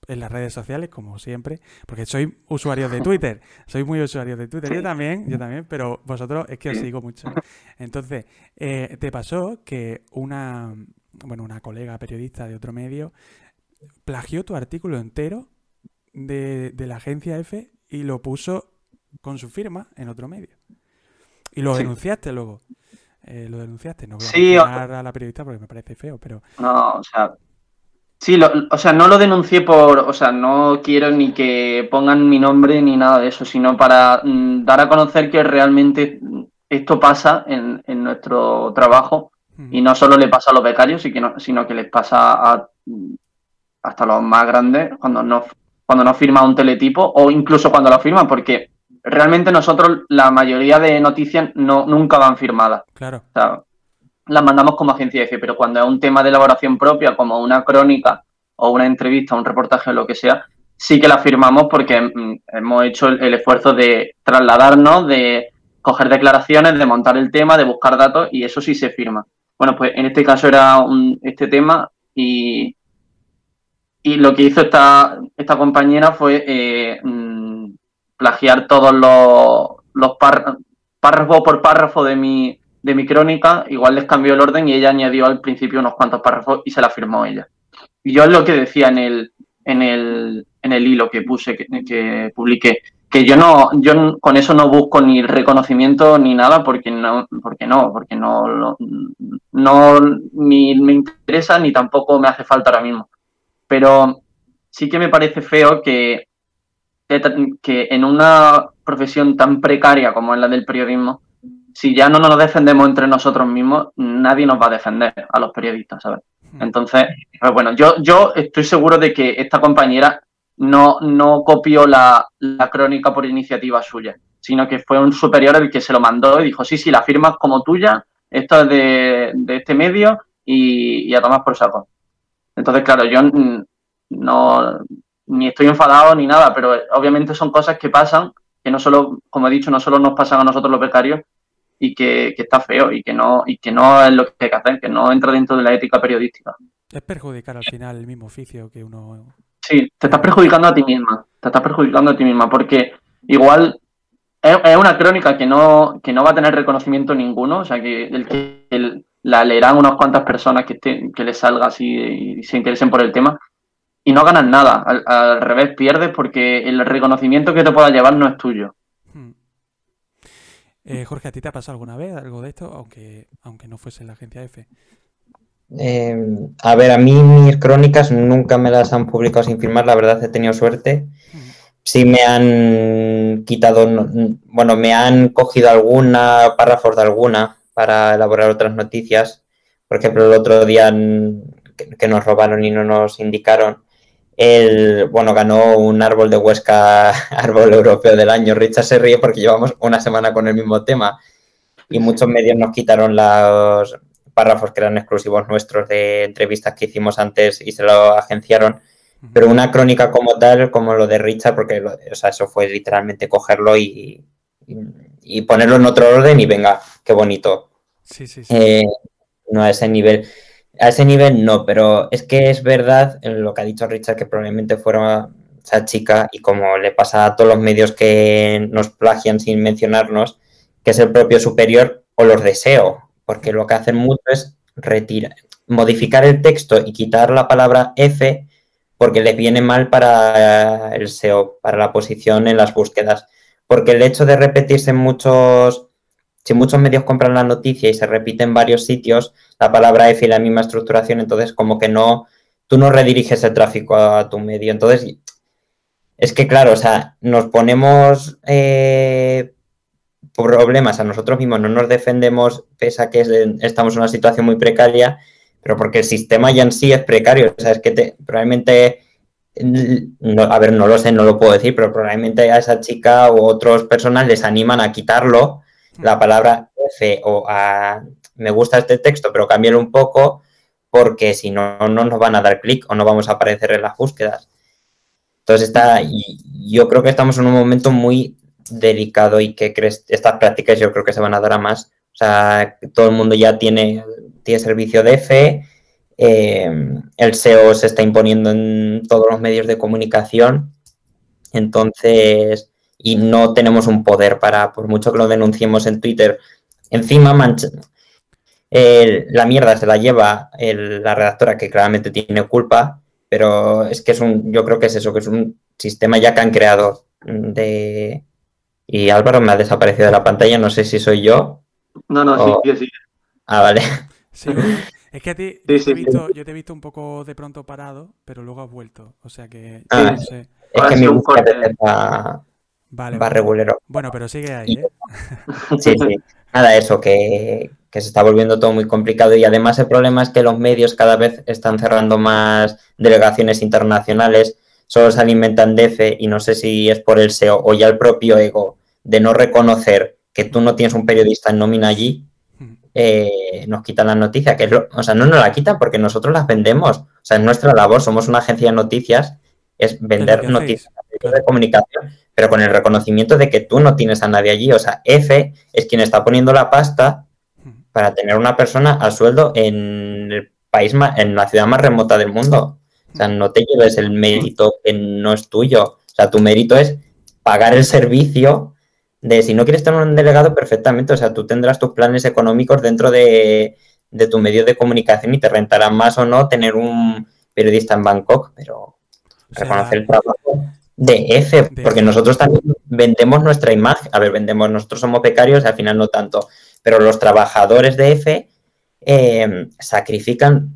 en las redes sociales, como siempre, porque soy usuario de Twitter, soy muy usuario de Twitter, yo también, yo también, pero vosotros es que os sigo mucho. Entonces, eh, te pasó que una, bueno, una colega periodista de otro medio, plagió tu artículo entero de, de la agencia F y lo puso con su firma en otro medio. Y lo Sí. denunciaste luego. Eh, lo denunciaste, no voy a Sí, o- a la periodista porque me parece feo, pero No, o sea. Sí, lo- o sea, no lo denuncié por. O sea, no quiero ni que pongan mi nombre ni nada de eso, sino para mm, dar a conocer que realmente esto pasa en, en nuestro trabajo y no solo le pasa a los becarios, y que no- sino que les pasa a, hasta los más grandes cuando no, cuando no firma un teletipo o incluso cuando lo firman, porque realmente nosotros la mayoría de noticias no, nunca van firmadas. claro. O sea, las mandamos como agencia F, pero cuando es un tema de elaboración propia, como una crónica o una entrevista, un reportaje o lo que sea, sí que la firmamos porque mm, hemos hecho el, el esfuerzo de trasladarnos, de coger declaraciones, de montar el tema, de buscar datos y eso sí se firma. Bueno, pues en este caso era un, este tema y, y lo que hizo esta, esta compañera fue eh, mm, plagiar todos los, los pár- párrafo por párrafo de mi, de mi crónica, igual les cambió el orden y ella añadió al principio unos cuantos párrafos y se la firmó ella. Y yo es lo que decía en el, en el, en el hilo que puse, que, que publiqué, que yo no, yo con eso no busco ni reconocimiento ni nada porque no, porque no, porque no, lo- no ni me interesa ni tampoco me hace falta ahora mismo. Pero sí que me parece feo que, que- que en una profesión tan precaria como es la del periodismo, si ya no nos defendemos entre nosotros mismos, nadie nos va a defender a los periodistas, ¿sabes? Mm, Entonces, pues bueno, yo, yo estoy seguro de que esta compañera no, no copió la, la crónica por iniciativa suya, sino que fue un superior el que se lo mandó y dijo, sí, sí, la firmas como tuya, esto es de, de este medio y, y a tomar por saco. Entonces, claro, yo no ni estoy enfadado ni nada, pero obviamente son cosas que pasan, que no solo, como he dicho, no solo nos pasan a nosotros los becarios y que, que está feo y que no y que no es lo que hay que hacer, que no entra dentro de la ética periodística. Es perjudicar al final el mismo oficio que uno... Sí, te estás perjudicando a ti misma, te estás perjudicando a ti misma, porque igual es, es una crónica que no, que no va a tener reconocimiento ninguno, o sea, que, el, que el- la leerán unas cuantas personas que, estén- que les salga así y se interesen por el tema, y no ganas nada, al, al revés, pierdes porque el reconocimiento que te pueda llevar no es tuyo. Hmm. Eh, Jorge, ¿a ti te ha pasado alguna vez algo de esto? Aunque, aunque no fuese la agencia F. Eh, a ver, a mí mis crónicas nunca me las han publicado sin firmar, la verdad he tenido suerte. Hmm. Sí me han quitado, no- bueno, me han cogido alguna, párrafos de alguna para elaborar otras noticias. Por ejemplo, el otro día que, nos robaron y no nos indicaron, el, bueno, ganó un árbol de Huesca, árbol europeo del año. Richard se ríe porque llevamos una semana con el mismo tema y muchos medios nos quitaron los párrafos que eran exclusivos nuestros de entrevistas que hicimos antes y se lo agenciaron. Pero una crónica como tal, como lo de Richard, porque lo- o sea, eso fue literalmente cogerlo y, y- y ponerlo en otro orden y venga, qué bonito. Sí, sí, sí. Eh, no a ese nivel. A ese nivel no, pero es que es verdad lo que ha dicho Richard, que probablemente fuera esa chica y como le pasa a todos los medios que nos plagian sin mencionarnos, que es el propio superior o los deseo, porque lo que hacen mucho es retirar, modificar el texto y quitar la palabra F porque les viene mal para el SEO, para la posición en las búsquedas. Porque el hecho de repetirse en muchos, si muchos medios compran la noticia y se repite en varios sitios, la palabra F y la misma estructuración, entonces como que no, tú no rediriges el tráfico a tu medio. Entonces, es que claro, o sea, nos ponemos eh, problemas a nosotros mismos, no nos defendemos pese a que es- estamos en una situación muy precaria, pero porque el sistema ya en sí es precario. O sea, es que te- probablemente, no, a ver, no lo sé, no lo puedo decir, pero probablemente a esa chica u otras personas les animan a quitarlo, la palabra F o a me gusta este texto, pero cámbialo un poco, porque si no, no nos van a dar clic o no vamos a aparecer en las búsquedas. Entonces está, yo creo que estamos en un momento muy delicado y que crees, estas prácticas yo creo que se van a dar a más. O sea, todo el mundo ya tiene, tiene servicio de fe, eh, el SEO se está imponiendo en todos los medios de comunicación, entonces, y no tenemos un poder para, por mucho que lo denunciemos en Twitter, encima mancha- la mierda se la lleva la redactora que claramente tiene culpa, pero es que es un, yo creo que es eso, que es un sistema ya que han creado de... Y Álvaro me ha desaparecido de la pantalla, no sé si soy yo. No, no, sí, sí. Ah, vale. Sí, es que a ti, yo, te he visto, yo, te he visto, un poco de pronto parado, pero luego has vuelto. O sea que. Ah, no sé. Es que mi búsqueda vale, va regulero. Bueno, pero sigue ahí, ¿eh? Sí, sí. Nada, eso, que, que, se está volviendo todo muy complicado y además el problema es que los medios cada vez están cerrando más delegaciones internacionales, solo se alimentan de fe y no sé si es por el SEO o ya el propio ego de no reconocer que tú no tienes un periodista en nómina allí, eh, nos quitan la noticia, que es o sea, no nos la quitan porque nosotros las vendemos, o sea, es nuestra labor, somos una agencia de noticias, es vender noticias de comunicación, pero con el reconocimiento de que tú no tienes a nadie allí, o sea, F es quien está poniendo la pasta para tener una persona a sueldo en el país, más, en la ciudad más remota del mundo. O sea, no te lleves el mérito que no es tuyo. O sea, tu mérito es pagar el servicio de si no quieres tener un delegado perfectamente, o sea, tú tendrás tus planes económicos dentro de, tu medio de comunicación y te rentará más o no tener un periodista en Bangkok, pero reconocer el trabajo de F, porque nosotros también vendemos nuestra imagen, a ver, vendemos, nosotros somos becarios, al final no tanto, pero los trabajadores de F eh, sacrifican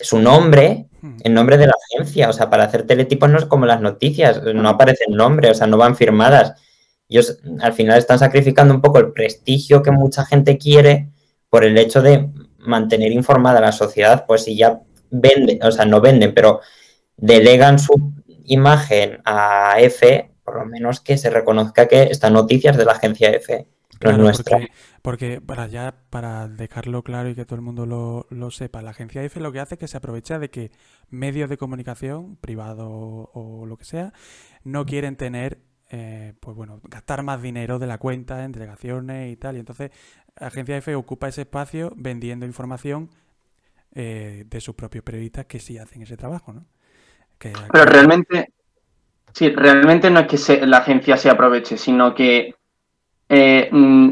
su nombre hmm. en nombre de la agencia, o sea, para hacer teletipos no es como las noticias, no aparece el nombre, o sea, no van firmadas. Ellos al final están sacrificando un poco el prestigio que mucha gente quiere por el hecho de mantener informada a la sociedad, pues si ya venden, o sea, no venden, pero delegan su imagen a F, por lo menos que se reconozca que esta noticia es de la agencia F, no es nuestra. Porque, para ya, para dejarlo claro y que todo el mundo lo, lo, sepa, la agencia F lo que hace es que se aprovecha de que medios de comunicación, privado o lo que sea, no quieren tener eh, pues bueno, gastar más dinero de la cuenta en delegaciones y tal. Y entonces Agencia F ocupa ese espacio vendiendo información eh, de sus propios periodistas que sí hacen ese trabajo, ¿no? Pero realmente, sí, realmente no es que la agencia se aproveche, sino que eh, mm,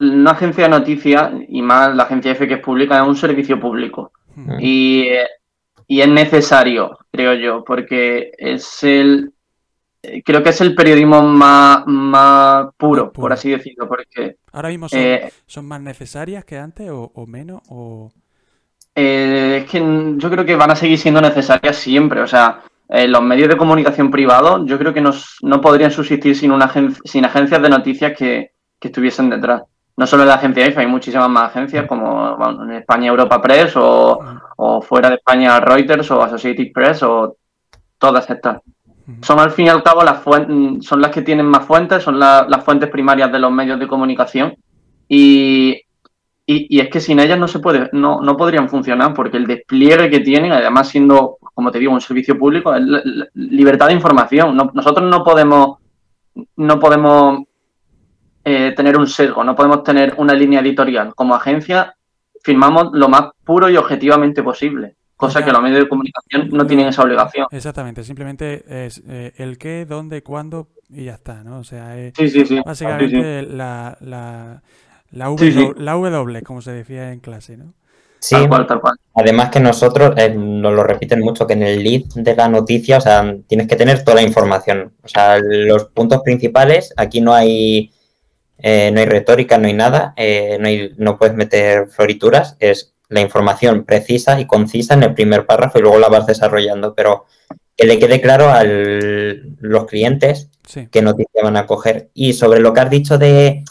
una agencia de noticias, y más la agencia F que es pública, es un servicio público. Hmm. Y, y es necesario, creo yo, porque es el creo que es el periodismo más, más puro, por así decirlo, porque... ¿Ahora mismo son, eh, más necesarias que antes o, menos? O... Eh, es que yo creo que van a seguir siendo necesarias siempre, o sea, eh, los medios de comunicación privados yo creo que no podrían subsistir sin, una sin agencias de noticias que, estuviesen detrás. No solo la agencia IFA, hay muchísimas más agencias como en España Europa Press o, o fuera de España Reuters o Associated Press o todas estas son al fin y al cabo las fuentes, son las que tienen más fuentes, son las fuentes primarias de los medios de comunicación y, y, es que sin ellas no se puede, no, no podrían funcionar porque el despliegue que tienen, además siendo, como te digo, un servicio público, es libertad de información. nosotros no podemos, no podemos eh, tener un sesgo, no podemos tener una línea editorial. Como agencia firmamos lo más puro y objetivamente posible cosa que los medios de comunicación no tienen esa obligación. Exactamente, simplemente es eh, el qué, dónde, cuándo y ya está, ¿no? O sea, es básicamente La, la, la, w, la W, como se decía en clase, ¿no? Sí, además que nosotros eh, nos lo repiten mucho, que en el lead de la noticia, o sea, tienes que tener toda la información. O sea, los puntos principales, aquí no hay, eh, no hay retórica, no hay nada, no, hay, no puedes meter florituras, es la información precisa y concisa en el primer párrafo y luego la vas desarrollando, pero que le quede claro a los clientes qué noticia van a coger. Y sobre lo que has dicho de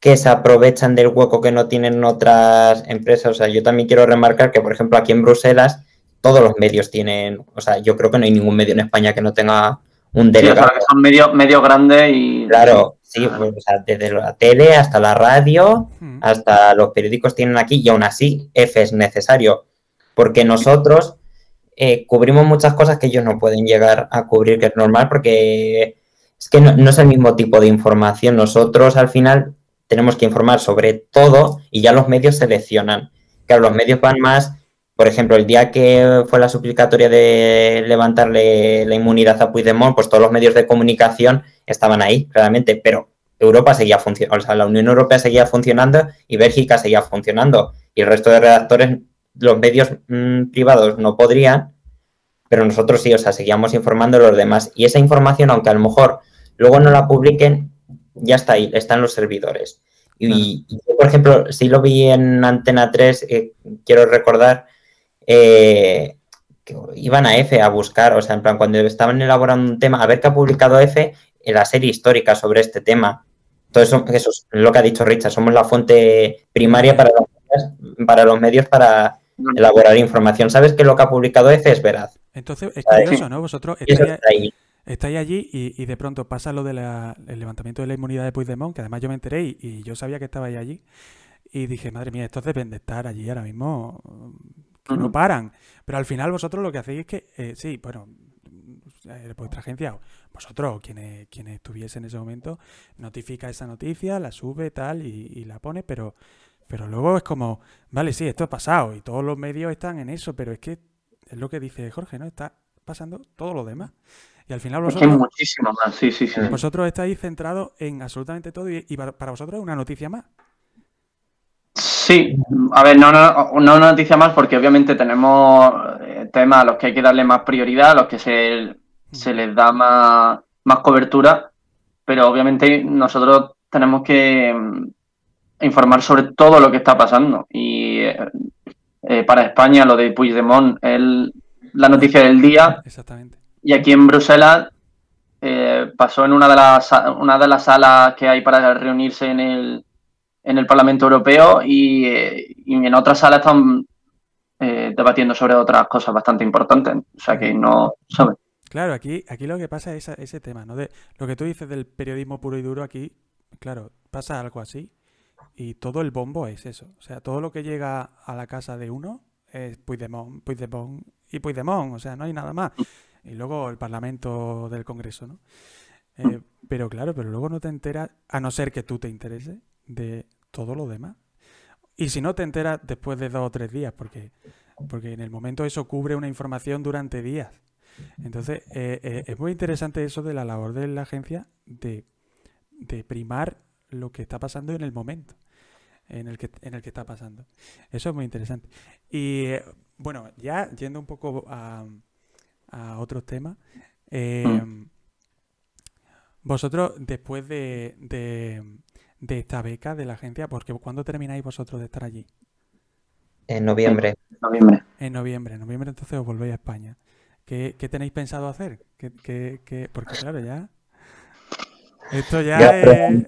que se aprovechan del hueco que no tienen otras empresas, o sea, yo también quiero remarcar que, por ejemplo, aquí en Bruselas todos los medios tienen, o sea, yo creo que no hay ningún medio en España que no tenga un delegado. Sí, que son medios medio grandes y... Claro, Sí, pues, desde la tele hasta la radio, hasta los periódicos tienen aquí y aún así F es necesario porque nosotros eh, cubrimos muchas cosas que ellos no pueden llegar a cubrir, que es normal porque es que no, es el mismo tipo de información. Nosotros al final tenemos que informar sobre todo y ya los medios seleccionan. Claro, los medios van más, por ejemplo, el día que fue la suplicatoria de levantarle la inmunidad a Puigdemont, pues todos los medios de comunicación estaban ahí, claramente, pero Europa seguía funcionando, o sea, la Unión Europea seguía funcionando y Bélgica seguía funcionando. Y el resto de redactores, los medios mmm, privados no podrían, pero nosotros sí, o sea, seguíamos informando a los demás. Y esa información, aunque a lo mejor luego no la publiquen, ya está ahí, está en los servidores. Y, y yo, por ejemplo, sí lo vi en Antena 3, eh, quiero recordar, eh, que iban a F a buscar, o sea, en plan, cuando estaban elaborando un tema, a ver qué ha publicado F en la serie histórica sobre este tema. Todo eso, eso es lo que ha dicho Richard, somos la fuente primaria para los, para los medios para elaborar información. ¿Sabes que lo que ha publicado F es veraz? Entonces, es curioso, ¿no? Vosotros. Estáis allí y, y, de pronto pasa lo del de levantamiento de la inmunidad de Puigdemont, que además yo me enteré y, y yo sabía que estabais allí. Y dije, madre mía, estos deben de estar allí ahora mismo, que no paran. Pero al final vosotros lo que hacéis es que, eh, sí, bueno, eh, vuestra agencia, vosotros, quienes, quienes estuviese en ese momento, notifica esa noticia, la sube, tal, y, y la pone, pero, pero luego es como, vale, sí, esto ha pasado y todos los medios están en eso, pero es que es lo que dice Jorge, ¿no? Está pasando todo lo demás. Y al final vosotros... Es que muchísimo más, sí, sí, sí. Vosotros estáis centrados en absolutamente todo y, y para, vosotros es una noticia más. Sí, a ver, no, no, no una noticia más porque obviamente tenemos eh, temas a los que hay que darle más prioridad, a los que se, se les da más, más cobertura, pero obviamente nosotros tenemos que mm, informar sobre todo lo que está pasando. Y eh, eh, para España lo de Puigdemont es la noticia del día. Exactamente. Y aquí en Bruselas eh, pasó en una de, las, una de las salas que hay para reunirse en el, en el Parlamento Europeo y, y en otras salas están eh, debatiendo sobre otras cosas bastante importantes. O sea que no, ¿sabes? Claro, aquí, aquí lo que pasa es ese tema, ¿no? De lo que tú dices del periodismo puro y duro aquí, claro, pasa algo así y todo el bombo es eso. O sea, todo lo que llega a la casa de uno es Puigdemont, Puigdemont y Puigdemont. O sea, no hay nada más. Y luego el Parlamento del Congreso, ¿no? Eh, pero claro, pero luego no te enteras, a no ser que tú te intereses, de todo lo demás. Y si no te enteras después de dos o tres días, porque, porque en el momento eso cubre una información durante días. Entonces, eh, eh, es muy interesante eso de la labor de la agencia de, de primar lo que está pasando en el momento en el que, en el que está pasando. Eso es muy interesante. Y bueno, ya yendo un poco a, a otros temas, eh, mm. vosotros después de, de, de, esta beca de la agencia, porque ¿cuándo termináis vosotros de estar allí? En noviembre. En noviembre. En noviembre. En noviembre entonces os volvéis a España. ¿Qué, qué tenéis pensado hacer? ¿Qué, qué, qué? Porque claro, ya... Esto ya, ya es...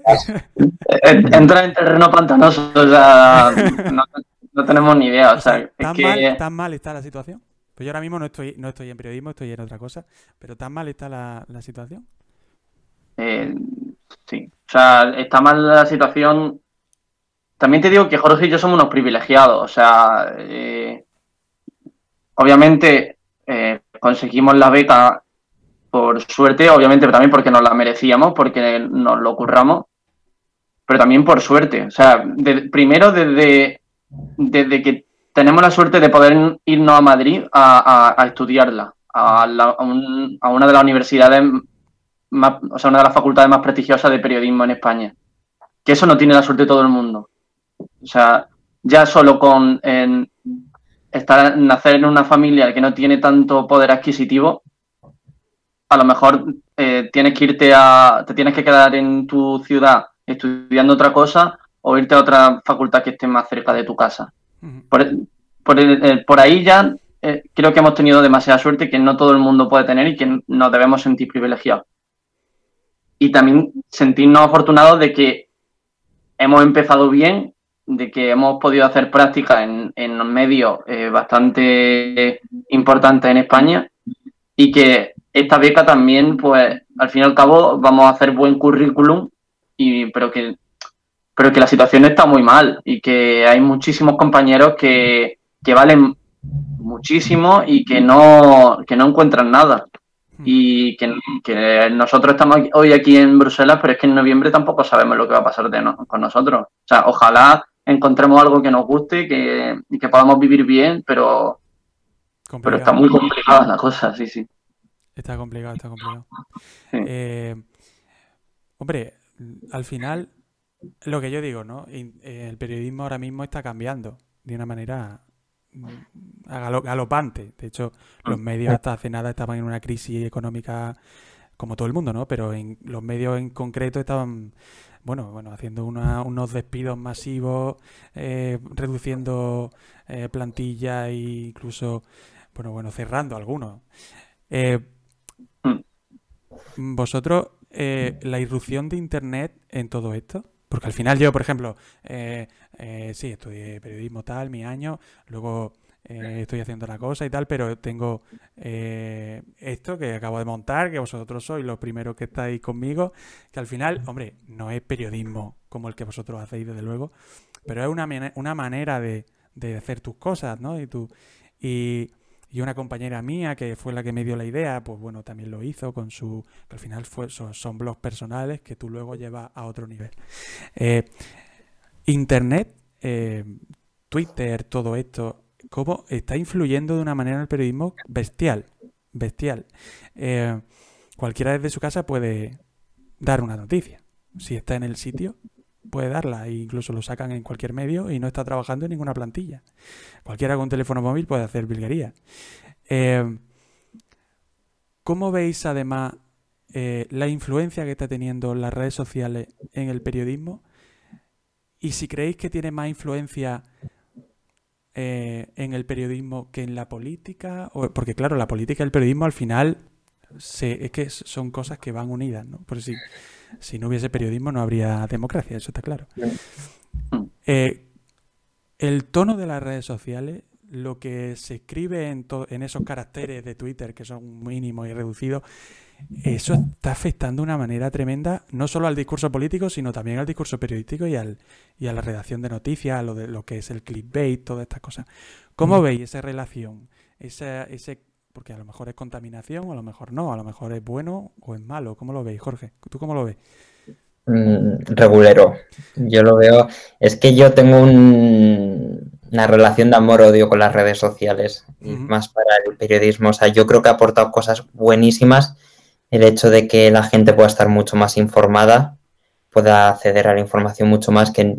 Entra en terreno pantanoso, o sea, no, no tenemos ni idea. O sea, ¿Tan, es que... mal, ¿Tan mal está la situación? Pues yo ahora mismo no estoy, no estoy en periodismo, estoy en otra cosa, pero ¿tan mal está la, la situación? Eh, sí, o sea, está mal la situación. También te digo que Jorge y yo somos unos privilegiados, o sea, eh, obviamente eh, conseguimos la beca por suerte, obviamente, pero también porque nos la merecíamos, porque nos lo curramos, pero también por suerte. O sea, de, primero desde, desde que tenemos la suerte de poder irnos a Madrid a, estudiarla, a, una de las universidades más, o sea, una de las facultades más prestigiosas de periodismo en España. Que eso no tiene la suerte todo el mundo. O sea, ya solo con en, estar, nacer en una familia que no tiene tanto poder adquisitivo, a lo mejor eh, tienes que irte a, te tienes que quedar en tu ciudad estudiando otra cosa o irte a otra facultad que esté más cerca de tu casa. Uh -huh. por, por, por, ahí ya eh, creo que hemos tenido demasiada suerte que no todo el mundo puede tener y que nos debemos sentir privilegiados. Y también sentirnos afortunados de que hemos empezado bien, de que hemos podido hacer práctica en, en medios eh, bastante importantes en España y que esta beca también, pues, al fin y al cabo, vamos a hacer buen currículum, y, pero, que, pero que la situación está muy mal y que hay muchísimos compañeros que, que valen muchísimo y que no, que no encuentran nada. Y que, que, nosotros estamos hoy aquí en Bruselas, pero es que en noviembre tampoco sabemos lo que va a pasar de no, con nosotros. O sea, ojalá encontremos algo que nos guste que, y que podamos vivir bien, pero, pero está muy complicada la cosa, sí, sí. Está complicado, está complicado. Sí. Eh, hombre, al final, lo que yo digo, ¿no? Eh, el periodismo ahora mismo está cambiando de una manera mm, galopante. De hecho, los mm. medios hasta hace nada estaban en una crisis económica como todo el mundo, ¿no? Pero en los medios en concreto estaban, bueno, bueno, haciendo unos despidos masivos, eh, reduciendo eh, plantilla e incluso, bueno, bueno, cerrando algunos. Eh, mm. vosotros, la irrupción de Internet en todo esto, porque al final yo, por ejemplo, sí, estudié periodismo tal, mi año, luego eh, estoy haciendo la cosa y tal, pero tengo eh, esto que acabo de montar, que vosotros sois los primeros que estáis conmigo, que al final, hombre, no es periodismo como el que vosotros hacéis, desde luego, pero es una, una manera de, hacer tus cosas, ¿no? Y, tú, y, una compañera mía, que fue la que me dio la idea, pues bueno, también lo hizo con su... que al final son, blogs personales que tú luego llevas a otro nivel. Eh, Internet, Twitter, todo esto, cómo está influyendo de una manera en el periodismo bestial, bestial. Eh, cualquiera desde su casa puede dar una noticia. Si está en el sitio, puede darla e incluso lo sacan en cualquier medio y no está trabajando en ninguna plantilla. Cualquiera con un teléfono móvil puede hacer bilguería. Eh, ¿Cómo veis además eh, la influencia que está teniendo las redes sociales en el periodismo? Y si creéis que tiene más influencia eh, en el periodismo que en la política? O, porque claro, la política y el periodismo al final se, es que son cosas que van unidas, ¿no? Por si, si no hubiese periodismo no habría democracia, eso está claro. Eh, el tono de las redes sociales, lo que se escribe en, en esos caracteres de Twitter que son mínimos y reducidos, eso está afectando de una manera tremenda no solo al discurso político, sino también al discurso periodístico y, al, y a la redacción de noticias, a lo, de, lo que es el clickbait, todas estas cosas. ¿Cómo veis esa relación? Esa, ese, porque a lo mejor es contaminación, o a lo mejor no, a lo mejor es bueno o es malo. ¿Cómo lo veis, Jorge? ¿Tú cómo lo ves? Mm, regulero. Yo lo veo. Es que yo tengo una relación de amor-odio con las redes sociales, más para el periodismo. O sea, yo creo que ha aportado cosas buenísimas el hecho de que la gente pueda estar mucho más informada, pueda acceder a la información mucho más, que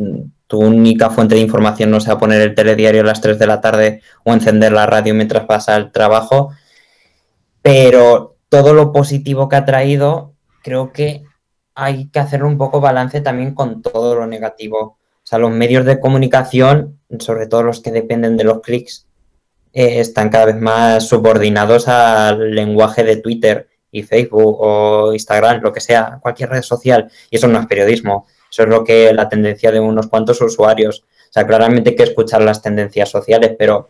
tu única fuente de información no sea poner el telediario a las 3 de la tarde o encender la radio mientras pasa el trabajo. Pero todo lo positivo que ha traído, creo que hay que hacer un poco balance también con todo lo negativo. O sea, los medios de comunicación, sobre todo los que dependen de los clics, eh, están cada vez más subordinados al lenguaje de Twitter y Facebook o Instagram, lo que sea, cualquier red social. Y eso no es periodismo, eso es lo que la tendencia de unos cuantos usuarios. O sea, claramente hay que escuchar las tendencias sociales, pero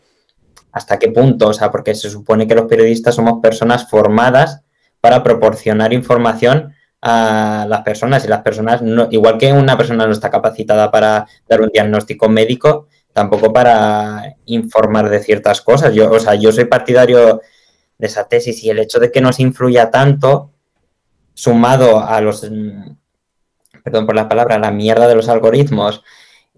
¿hasta qué punto? O sea, porque se supone que los periodistas somos personas formadas para proporcionar información a las personas y las personas, no, igual que una persona no está capacitada para dar un diagnóstico médico, tampoco para informar de ciertas cosas. Yo, o sea, yo soy partidario de esa tesis y el hecho de que nos influya tanto, sumado a los, perdón por la palabra, la mierda de los algoritmos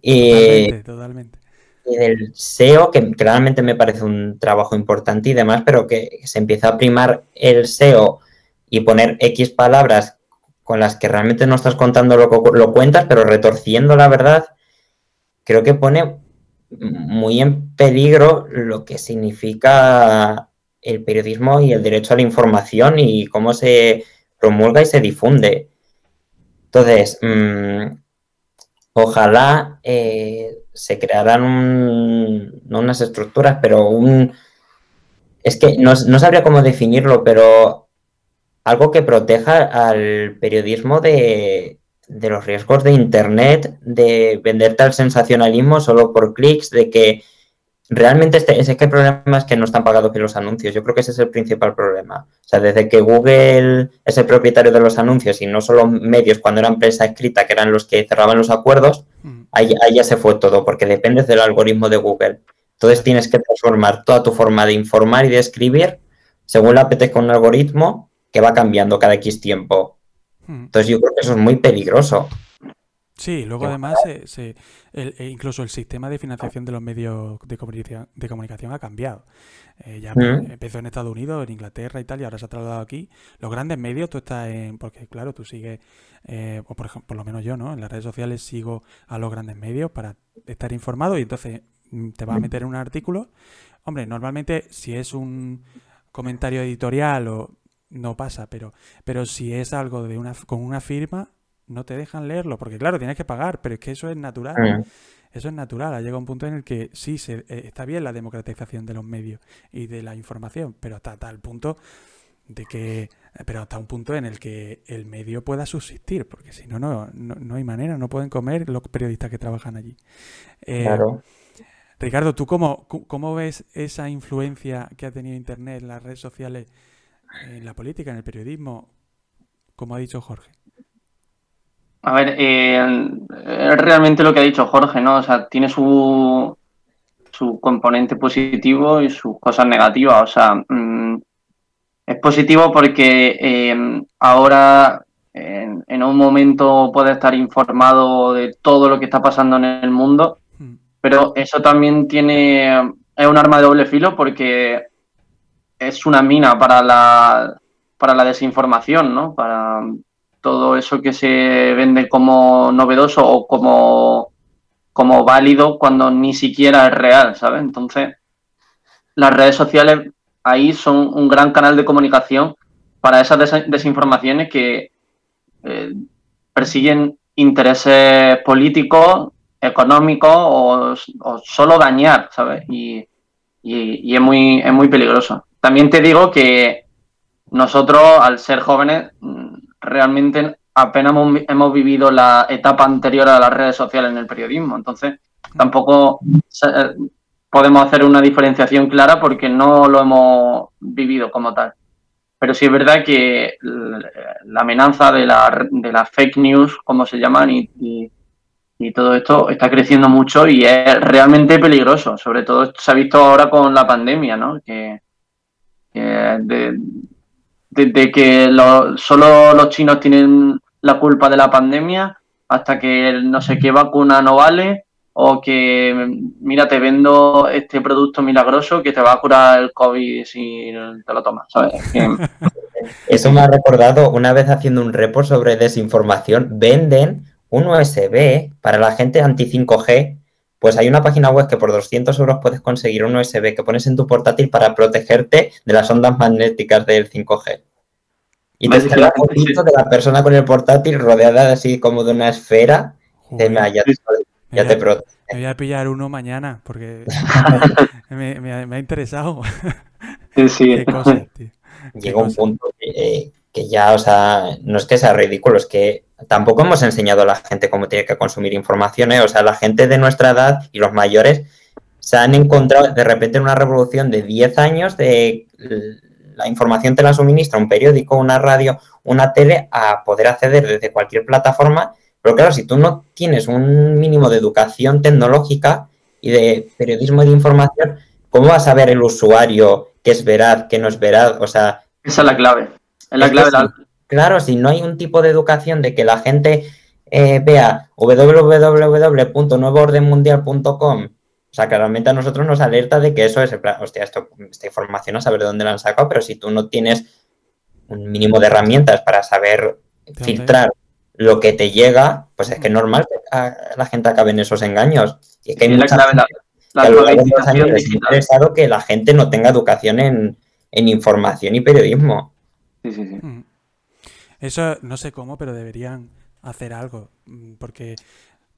y, totalmente, y del SEO, que claramente me parece un trabajo importante y demás, pero que se empieza a primar el SEO y poner X palabras con las que realmente no estás contando lo que lo cuentas, pero retorciendo la verdad, creo que pone muy en peligro lo que significa el periodismo y el derecho a la información y cómo se promulga y se difunde. Entonces, mm, ojalá eh, se crearan no unas estructuras, pero un... Es que no, no sabría cómo definirlo, pero algo que proteja al periodismo de, de los riesgos de Internet, de venderte al sensacionalismo solo por clics, de que Realmente este, es que el problema es que no están pagados que los anuncios. Yo creo que ese es el principal problema. O sea, desde que Google es el propietario de los anuncios y no solo medios cuando era empresa escrita, que eran los que cerraban los acuerdos, mm. Ahí, ya se fue todo, porque dependes del algoritmo de Google. Entonces tienes que transformar toda tu forma de informar y de escribir según la apetezca un algoritmo que va cambiando cada X tiempo. Mm. Entonces yo creo que eso es muy peligroso. Sí, luego además se, e incluso el sistema de financiación de los medios de comunicación, de comunicación ha cambiado. Eh, ya empezó en Estados Unidos, en Inglaterra y tal, y ahora se ha trasladado aquí. Los grandes medios, tú estás en. Porque, claro, tú sigues, eh, o por, ejemplo, por lo menos yo, ¿no? En las redes sociales sigo a los grandes medios para estar informado y entonces mm, te vas a meter en un artículo. Hombre, normalmente si es un comentario editorial o no pasa, pero, pero si es algo de una, con una firma, no te dejan leerlo, porque claro, tienes que pagar, pero es que eso es natural. Mm. Eso es natural. Ha llegado un punto en el que sí, se, eh, está bien la democratización de los medios y de la información, pero hasta tal punto de que pero hasta un punto en el que el medio pueda subsistir, porque si no, no, no, hay manera, no pueden comer los periodistas que trabajan allí. Eh, claro. Ricardo, ¿tú cómo, cómo ves esa influencia que ha tenido Internet, las redes sociales, en la política, en el periodismo, como ha dicho Jorge? A ver, eh, realmente lo que ha dicho Jorge, ¿no? O sea, tiene su, su componente positivo y sus cosas negativas. O sea, mm, es positivo porque eh, ahora en, en, un momento puede estar informado de todo lo que está pasando en el mundo, hmm. pero eso también tiene, es un arma de doble filo porque es una mina para la, para la desinformación, ¿no? Para todo eso que se vende como novedoso o como, como válido cuando ni siquiera es real, ¿sabes? Entonces, las redes sociales ahí son un gran canal de comunicación para esas desinformaciones que eh, persiguen intereses políticos, económicos o, solo dañar, ¿sabes? Y, y, es, muy, es muy peligroso. También te digo que nosotros, al ser jóvenes, realmente apenas hemos, vivido la etapa anterior a las redes sociales en el periodismo. Entonces, tampoco eh, podemos hacer una diferenciación clara porque no lo hemos vivido como tal. Pero sí es verdad que la amenaza de la, de las fake news, como se llaman, y, y, todo esto está creciendo mucho y es realmente peligroso. Sobre todo se ha visto ahora con la pandemia, ¿no? Que, de, desde que solo los chinos tienen la culpa de la pandemia hasta que no sé qué vacuna no vale o que mira te vendo este producto milagroso que te va a curar el COVID si te lo tomas. Eso me ha recordado una vez haciendo un report sobre desinformación, venden un USB para la gente anti 5G. Pues hay una página web que por 200 euros puedes conseguir un USB que pones en tu portátil para protegerte de las ondas magnéticas del 5G. Y te sale la fotito de la persona con el portátil rodeada así como de una esfera. De, ya, te, protege. Me voy a pillar uno mañana porque me, ha interesado. Sí, sí. Llega un punto eh, que, ya, o sea, no es que sea ridículo, es que tampoco hemos enseñado a la gente cómo tiene que consumir información, ¿eh? O sea, la gente de nuestra edad y los mayores se han encontrado de repente en una revolución de 10 años de la información te la suministra un periódico, una radio, una tele, a poder acceder desde cualquier plataforma. Pero claro, si tú no tienes un mínimo de educación tecnológica y de periodismo de información, ¿cómo va a saber el usuario qué es veraz, qué no es veraz? O sea... Esa es la clave. Es la clave. Claro, si no hay un tipo de educación de que la gente eh, vea www.nuevoordenmundial.com o sea, que realmente a nosotros nos alerta de que eso es, hostia, esto, esta información a saber de dónde la han sacado, pero si tú no tienes un mínimo de herramientas para saber filtrar lo que te llega, pues es que es normal que la gente acabe en esos engaños. Y es que hay mucha gente que a lo largo de los años les ha interesado que la gente no tenga educación en, en información y periodismo. Sí, sí, sí. Mm. Eso no sé cómo, pero deberían hacer algo, mm, porque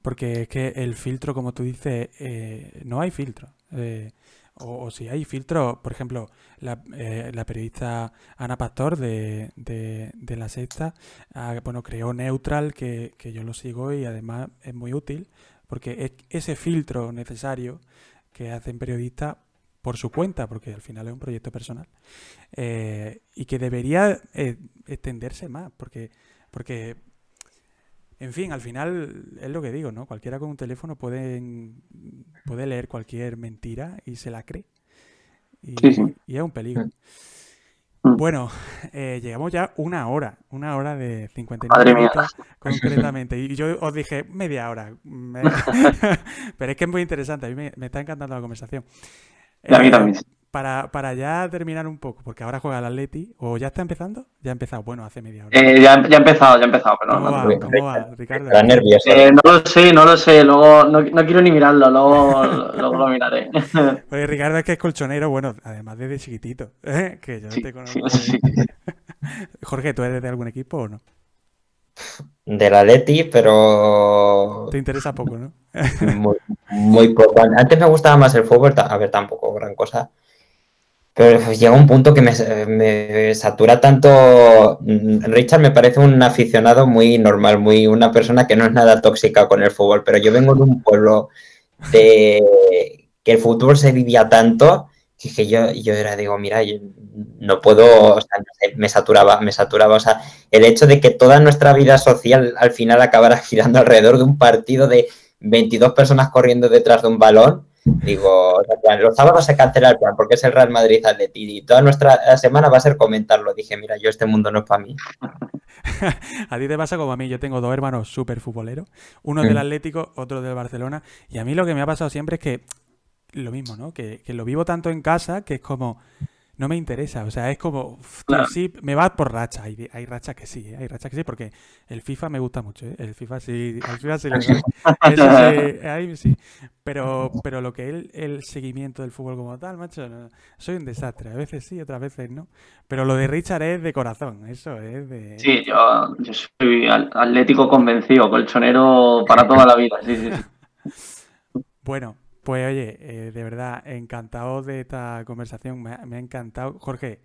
porque es que el filtro, como tú dices, eh, no hay filtro. Eh, o, si hay filtro, por ejemplo, la, eh, periodista Ana Pastor de, de, La Sexta, ah, bueno, creó Neutral, que, yo lo sigo y además es muy útil, porque es ese filtro necesario que hacen periodistas por su cuenta, porque al final es un proyecto personal, y que debería extenderse más, porque, porque en fin, al final es lo que digo, ¿no? Cualquiera con un teléfono puede, puede leer cualquier mentira y se la cree. Y, es un peligro. Mm. Bueno, eh, llegamos ya una hora, una hora de 59 Madre mía. minutos concretamente. Y yo os dije media hora. Me- Pero es que es muy interesante, a mí me, me está encantando la conversación. Y a mí Eh, también. Para, para ya terminar un poco, porque ahora juega el Atleti, ¿o ya está empezando? Ya ha empezado, bueno, hace media hora. Eh, ya, ya he empezado, ya he empezado, pero ¿Cómo no, va, bien. cómo va, Ricardo? Estaba nervioso. Eh, no lo sé, no lo sé, luego no, no quiero ni mirarlo, luego, luego lo miraré. Porque Ricardo es que es colchonero, bueno, además desde chiquitito, ¿eh? que yo Sí, te conozco. sí. Jorge, ¿tú eres de algún equipo o no? Del Atleti, pero Te interesa poco, ¿no? muy, muy poco. Antes me gustaba más el fútbol, a ver, tampoco gran cosa. Pero pues, llega un punto que me, me satura tanto. Mm, Richard me parece un aficionado muy normal, muy una persona que no es nada tóxica con el fútbol, pero yo vengo de un pueblo de que el fútbol se vivía tanto que, yo, yo era, digo, mira, no puedo, o sea, me saturaba, me saturaba. O sea, el hecho de que toda nuestra vida social al final acabara girando alrededor de un partido de 22 personas corriendo detrás de un balón. Digo, los sábados se cancela el plan porque es el Real Madrid Atleti y toda nuestra semana va a ser comentarlo. Dije, mira, yo este mundo no es para mí. A ti te pasa como a mí, yo tengo dos hermanos súper futboleros, uno del Mm. Atlético, otro del Barcelona, y a mí lo que me ha pasado siempre es que lo mismo, ¿no? Que, que lo vivo tanto en casa que es como, no me interesa, o sea, es como, Claro. sí, me va por racha, hay, hay rachas que sí, ¿eh? hay rachas que sí, porque el FIFA me gusta mucho, ¿eh? el FIFA sí, al FIFA sí eso sí, ahí sí, pero, pero lo que es el, el seguimiento del fútbol como tal, macho, no, soy un desastre, a veces sí, otras veces no, pero lo de Richard es de corazón, eso es de... Sí, yo, yo soy atlético convencido, colchonero para toda la vida, sí, sí, sí. Bueno, pues oye, eh, de verdad, encantado de esta conversación, me ha, me ha encantado. Jorge,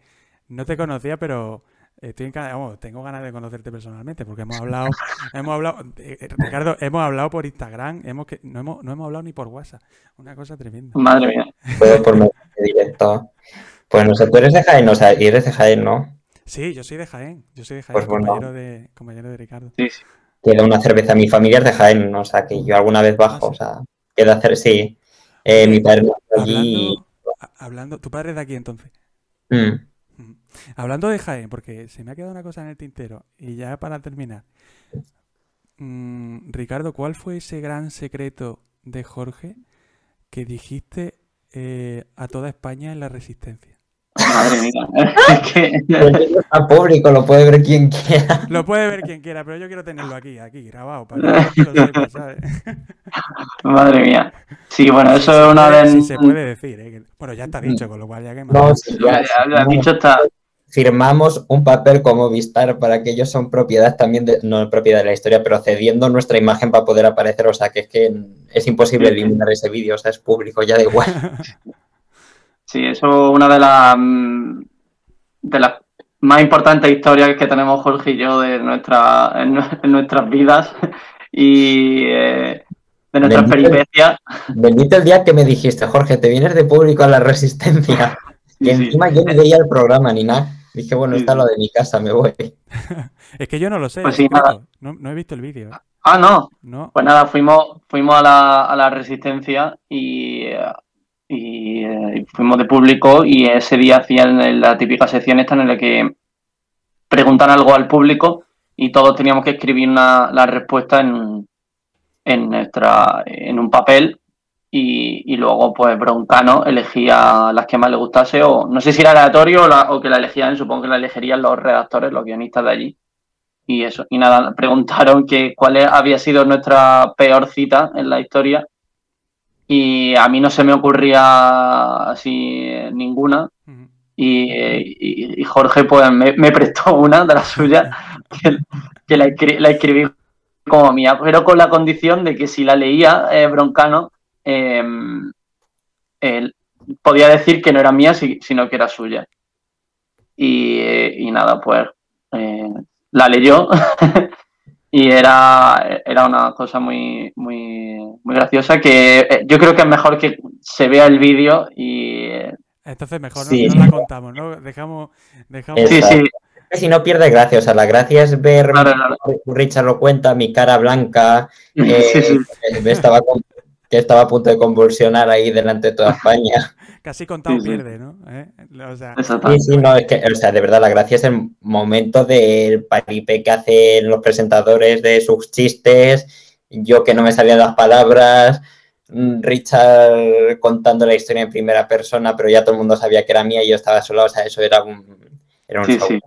no te conocía, pero estoy encantado, vamos, tengo ganas de conocerte personalmente, porque hemos hablado, hemos hablado, eh, eh, Ricardo, hemos hablado por Instagram, hemos que, no, hemos, no hemos hablado ni por WhatsApp, una cosa tremenda. Madre mía. Todo por mensaje directo. Pues no sé, tú eres de Jaén, o sea, y eres de Jaén, ¿no? Sí, yo soy de Jaén, yo soy de Jaén, Pues bueno. compañero de, compañero de Ricardo. Sí, sí. Queda una cerveza. Mi familia es de Jaén, o sea, que yo alguna vez bajo, o sea, queda hacer, sí. Eh, mi padre nació allí. Hablando, tu padre es de aquí entonces. Mm. Hablando de Jaén, porque se me ha quedado una cosa en el tintero, y ya para terminar. Mm, Ricardo, ¿cuál fue ese gran secreto de Jorge que dijiste eh, a toda España en la Resistencia? Madre mía. Es que, está público, lo puede ver quien quiera. Lo puede ver quien quiera, pero yo quiero tenerlo aquí, aquí, grabado, para que lo sepa, ¿sabes? madre mía. Sí, bueno, eso es una de... si se puede decir, ¿eh? Bueno, ya está dicho, con lo cual ya que más. No, sí, Ya, ya, ya dicho está... Firmamos un papel como Vistar para que ellos son propiedad también de, no propiedad de la historia, pero cediendo nuestra imagen para poder aparecer. O sea, que es que es imposible eliminar ese vídeo, o sea, es público, ya da igual. Sí, eso es una de las mm, de las más importantes historias que tenemos Jorge y yo de nuestra, en, nue- en nuestras vidas y eh, de nuestras Bendito- peripecias. Bendito el día que me dijiste, Jorge, te vienes de público a la resistencia. Sí, Y sí. encima yo ni veía el programa ni nada. Dije, bueno, Sí, está lo de mi casa, me voy. Es que yo no lo sé, Pues sí, nada. no, no he visto el vídeo. Ah, no. No. Pues nada, fuimos, fuimos a la, a la resistencia y, eh, y, eh, fuimos de público y ese día hacían la típica sección esta en la que preguntan algo al público y todos teníamos que escribir una, la respuesta en, en, nuestra, en un papel y, y luego pues Broncano elegía las que más le gustase o no sé si era aleatorio o, la- o que la elegían, supongo que la elegirían los redactores, los guionistas de allí. Y eso, y nada, preguntaron que cuál había sido nuestra peor cita en la historia. Y a mí no se me ocurría así ninguna. Y, y- y Jorge pues me, me prestó una de las suyas, que, que la, escri- la escribí como mía, pero con la condición de que si la leía eh, Broncano, eh, él podía decir que no era mía, si- sino que era suya. Y, eh, y nada, pues eh, la leyó y era, era una cosa muy, muy, muy graciosa que eh, yo creo que es mejor que se vea el vídeo y... eh, Entonces mejor no, Sí. no la contamos, ¿no? Dejamos, dejamos Sí, sí, Si no pierde gracia, o sea, la gracia es ver, Claro, claro. Richard lo cuenta, mi cara blanca, eh, sí, sí. que estaba, con- que estaba a punto de convulsionar ahí delante de toda España. casi contado Sí, sí. pierde, ¿no? ¿Eh? O sea. Sí, sí, no, es que, o sea, de verdad, la gracia es el momento del paripé que hacen los presentadores de sus chistes, yo que no me salían las palabras, mm, Richard contando la historia en primera persona, pero ya todo el mundo sabía que era mía y yo estaba solo, o sea, eso era un, era un Sí, show. sí.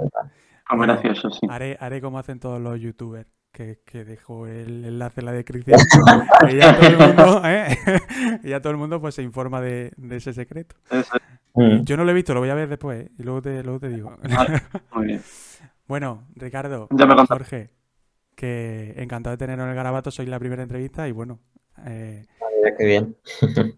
Bueno, gracioso, sí. haré, haré como hacen todos los youtubers, que, que dejo el enlace en la descripción. y ya todo el mundo, ¿eh? y ya todo el mundo pues se informa de, de ese secreto. Mm. Yo no lo he visto, lo voy a ver después ¿eh? y luego te, luego te digo. Vale, Muy bien. Bueno, Ricardo, Ya me contarás. Jorge, que encantado de teneros en el Garabato, soy la primera entrevista y bueno, eh, qué bien.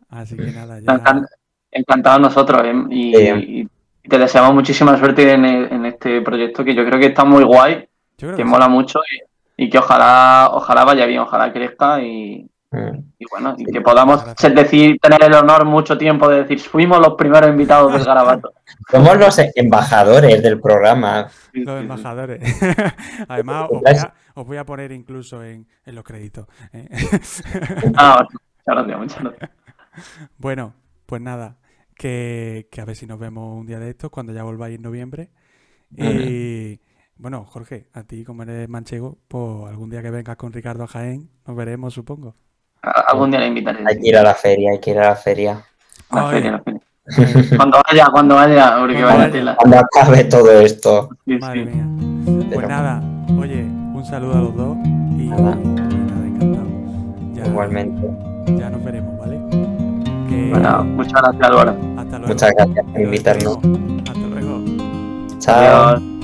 así que nada, ya... Encan- Encantados nosotros ¿eh? y, Sí. y- te deseamos muchísima suerte en, el- en este proyecto que yo creo que está muy guay, Yo creo que que mola mucho y, y que ojalá ojalá vaya bien, ojalá crezca y, Mm. y bueno, y que podamos decir, tener el honor mucho tiempo de decir, fuimos los primeros invitados del Garabato. Somos los embajadores del programa. Los embajadores. Además, os voy, a, os voy a poner incluso en, en los créditos. ¿eh? Ah, muchas gracias, muchas gracias. bueno, pues nada, que, que a ver si nos vemos un día de estos, cuando ya volváis en noviembre. Y bueno, Jorge, a ti como eres manchego, pues algún día que vengas con Ricardo a Jaén, nos veremos, supongo. Algún día le invitaré. Hay que ir a la feria, hay que ir a la feria. La Ay. feria, la feria. Cuando vaya, cuando vaya, porque Cuando vaya tela. Cuando acabe todo esto. Sí, Madre sí. mía. Pues Pero- nada, oye, un saludo a los dos y Nada. nada, encantado. Ya, Igualmente. ya nos veremos, ¿vale? Que Bueno, muchas gracias, Álvaro. hasta luego. Muchas gracias por Nos invitarnos. Hasta luego. Chao. Adiós.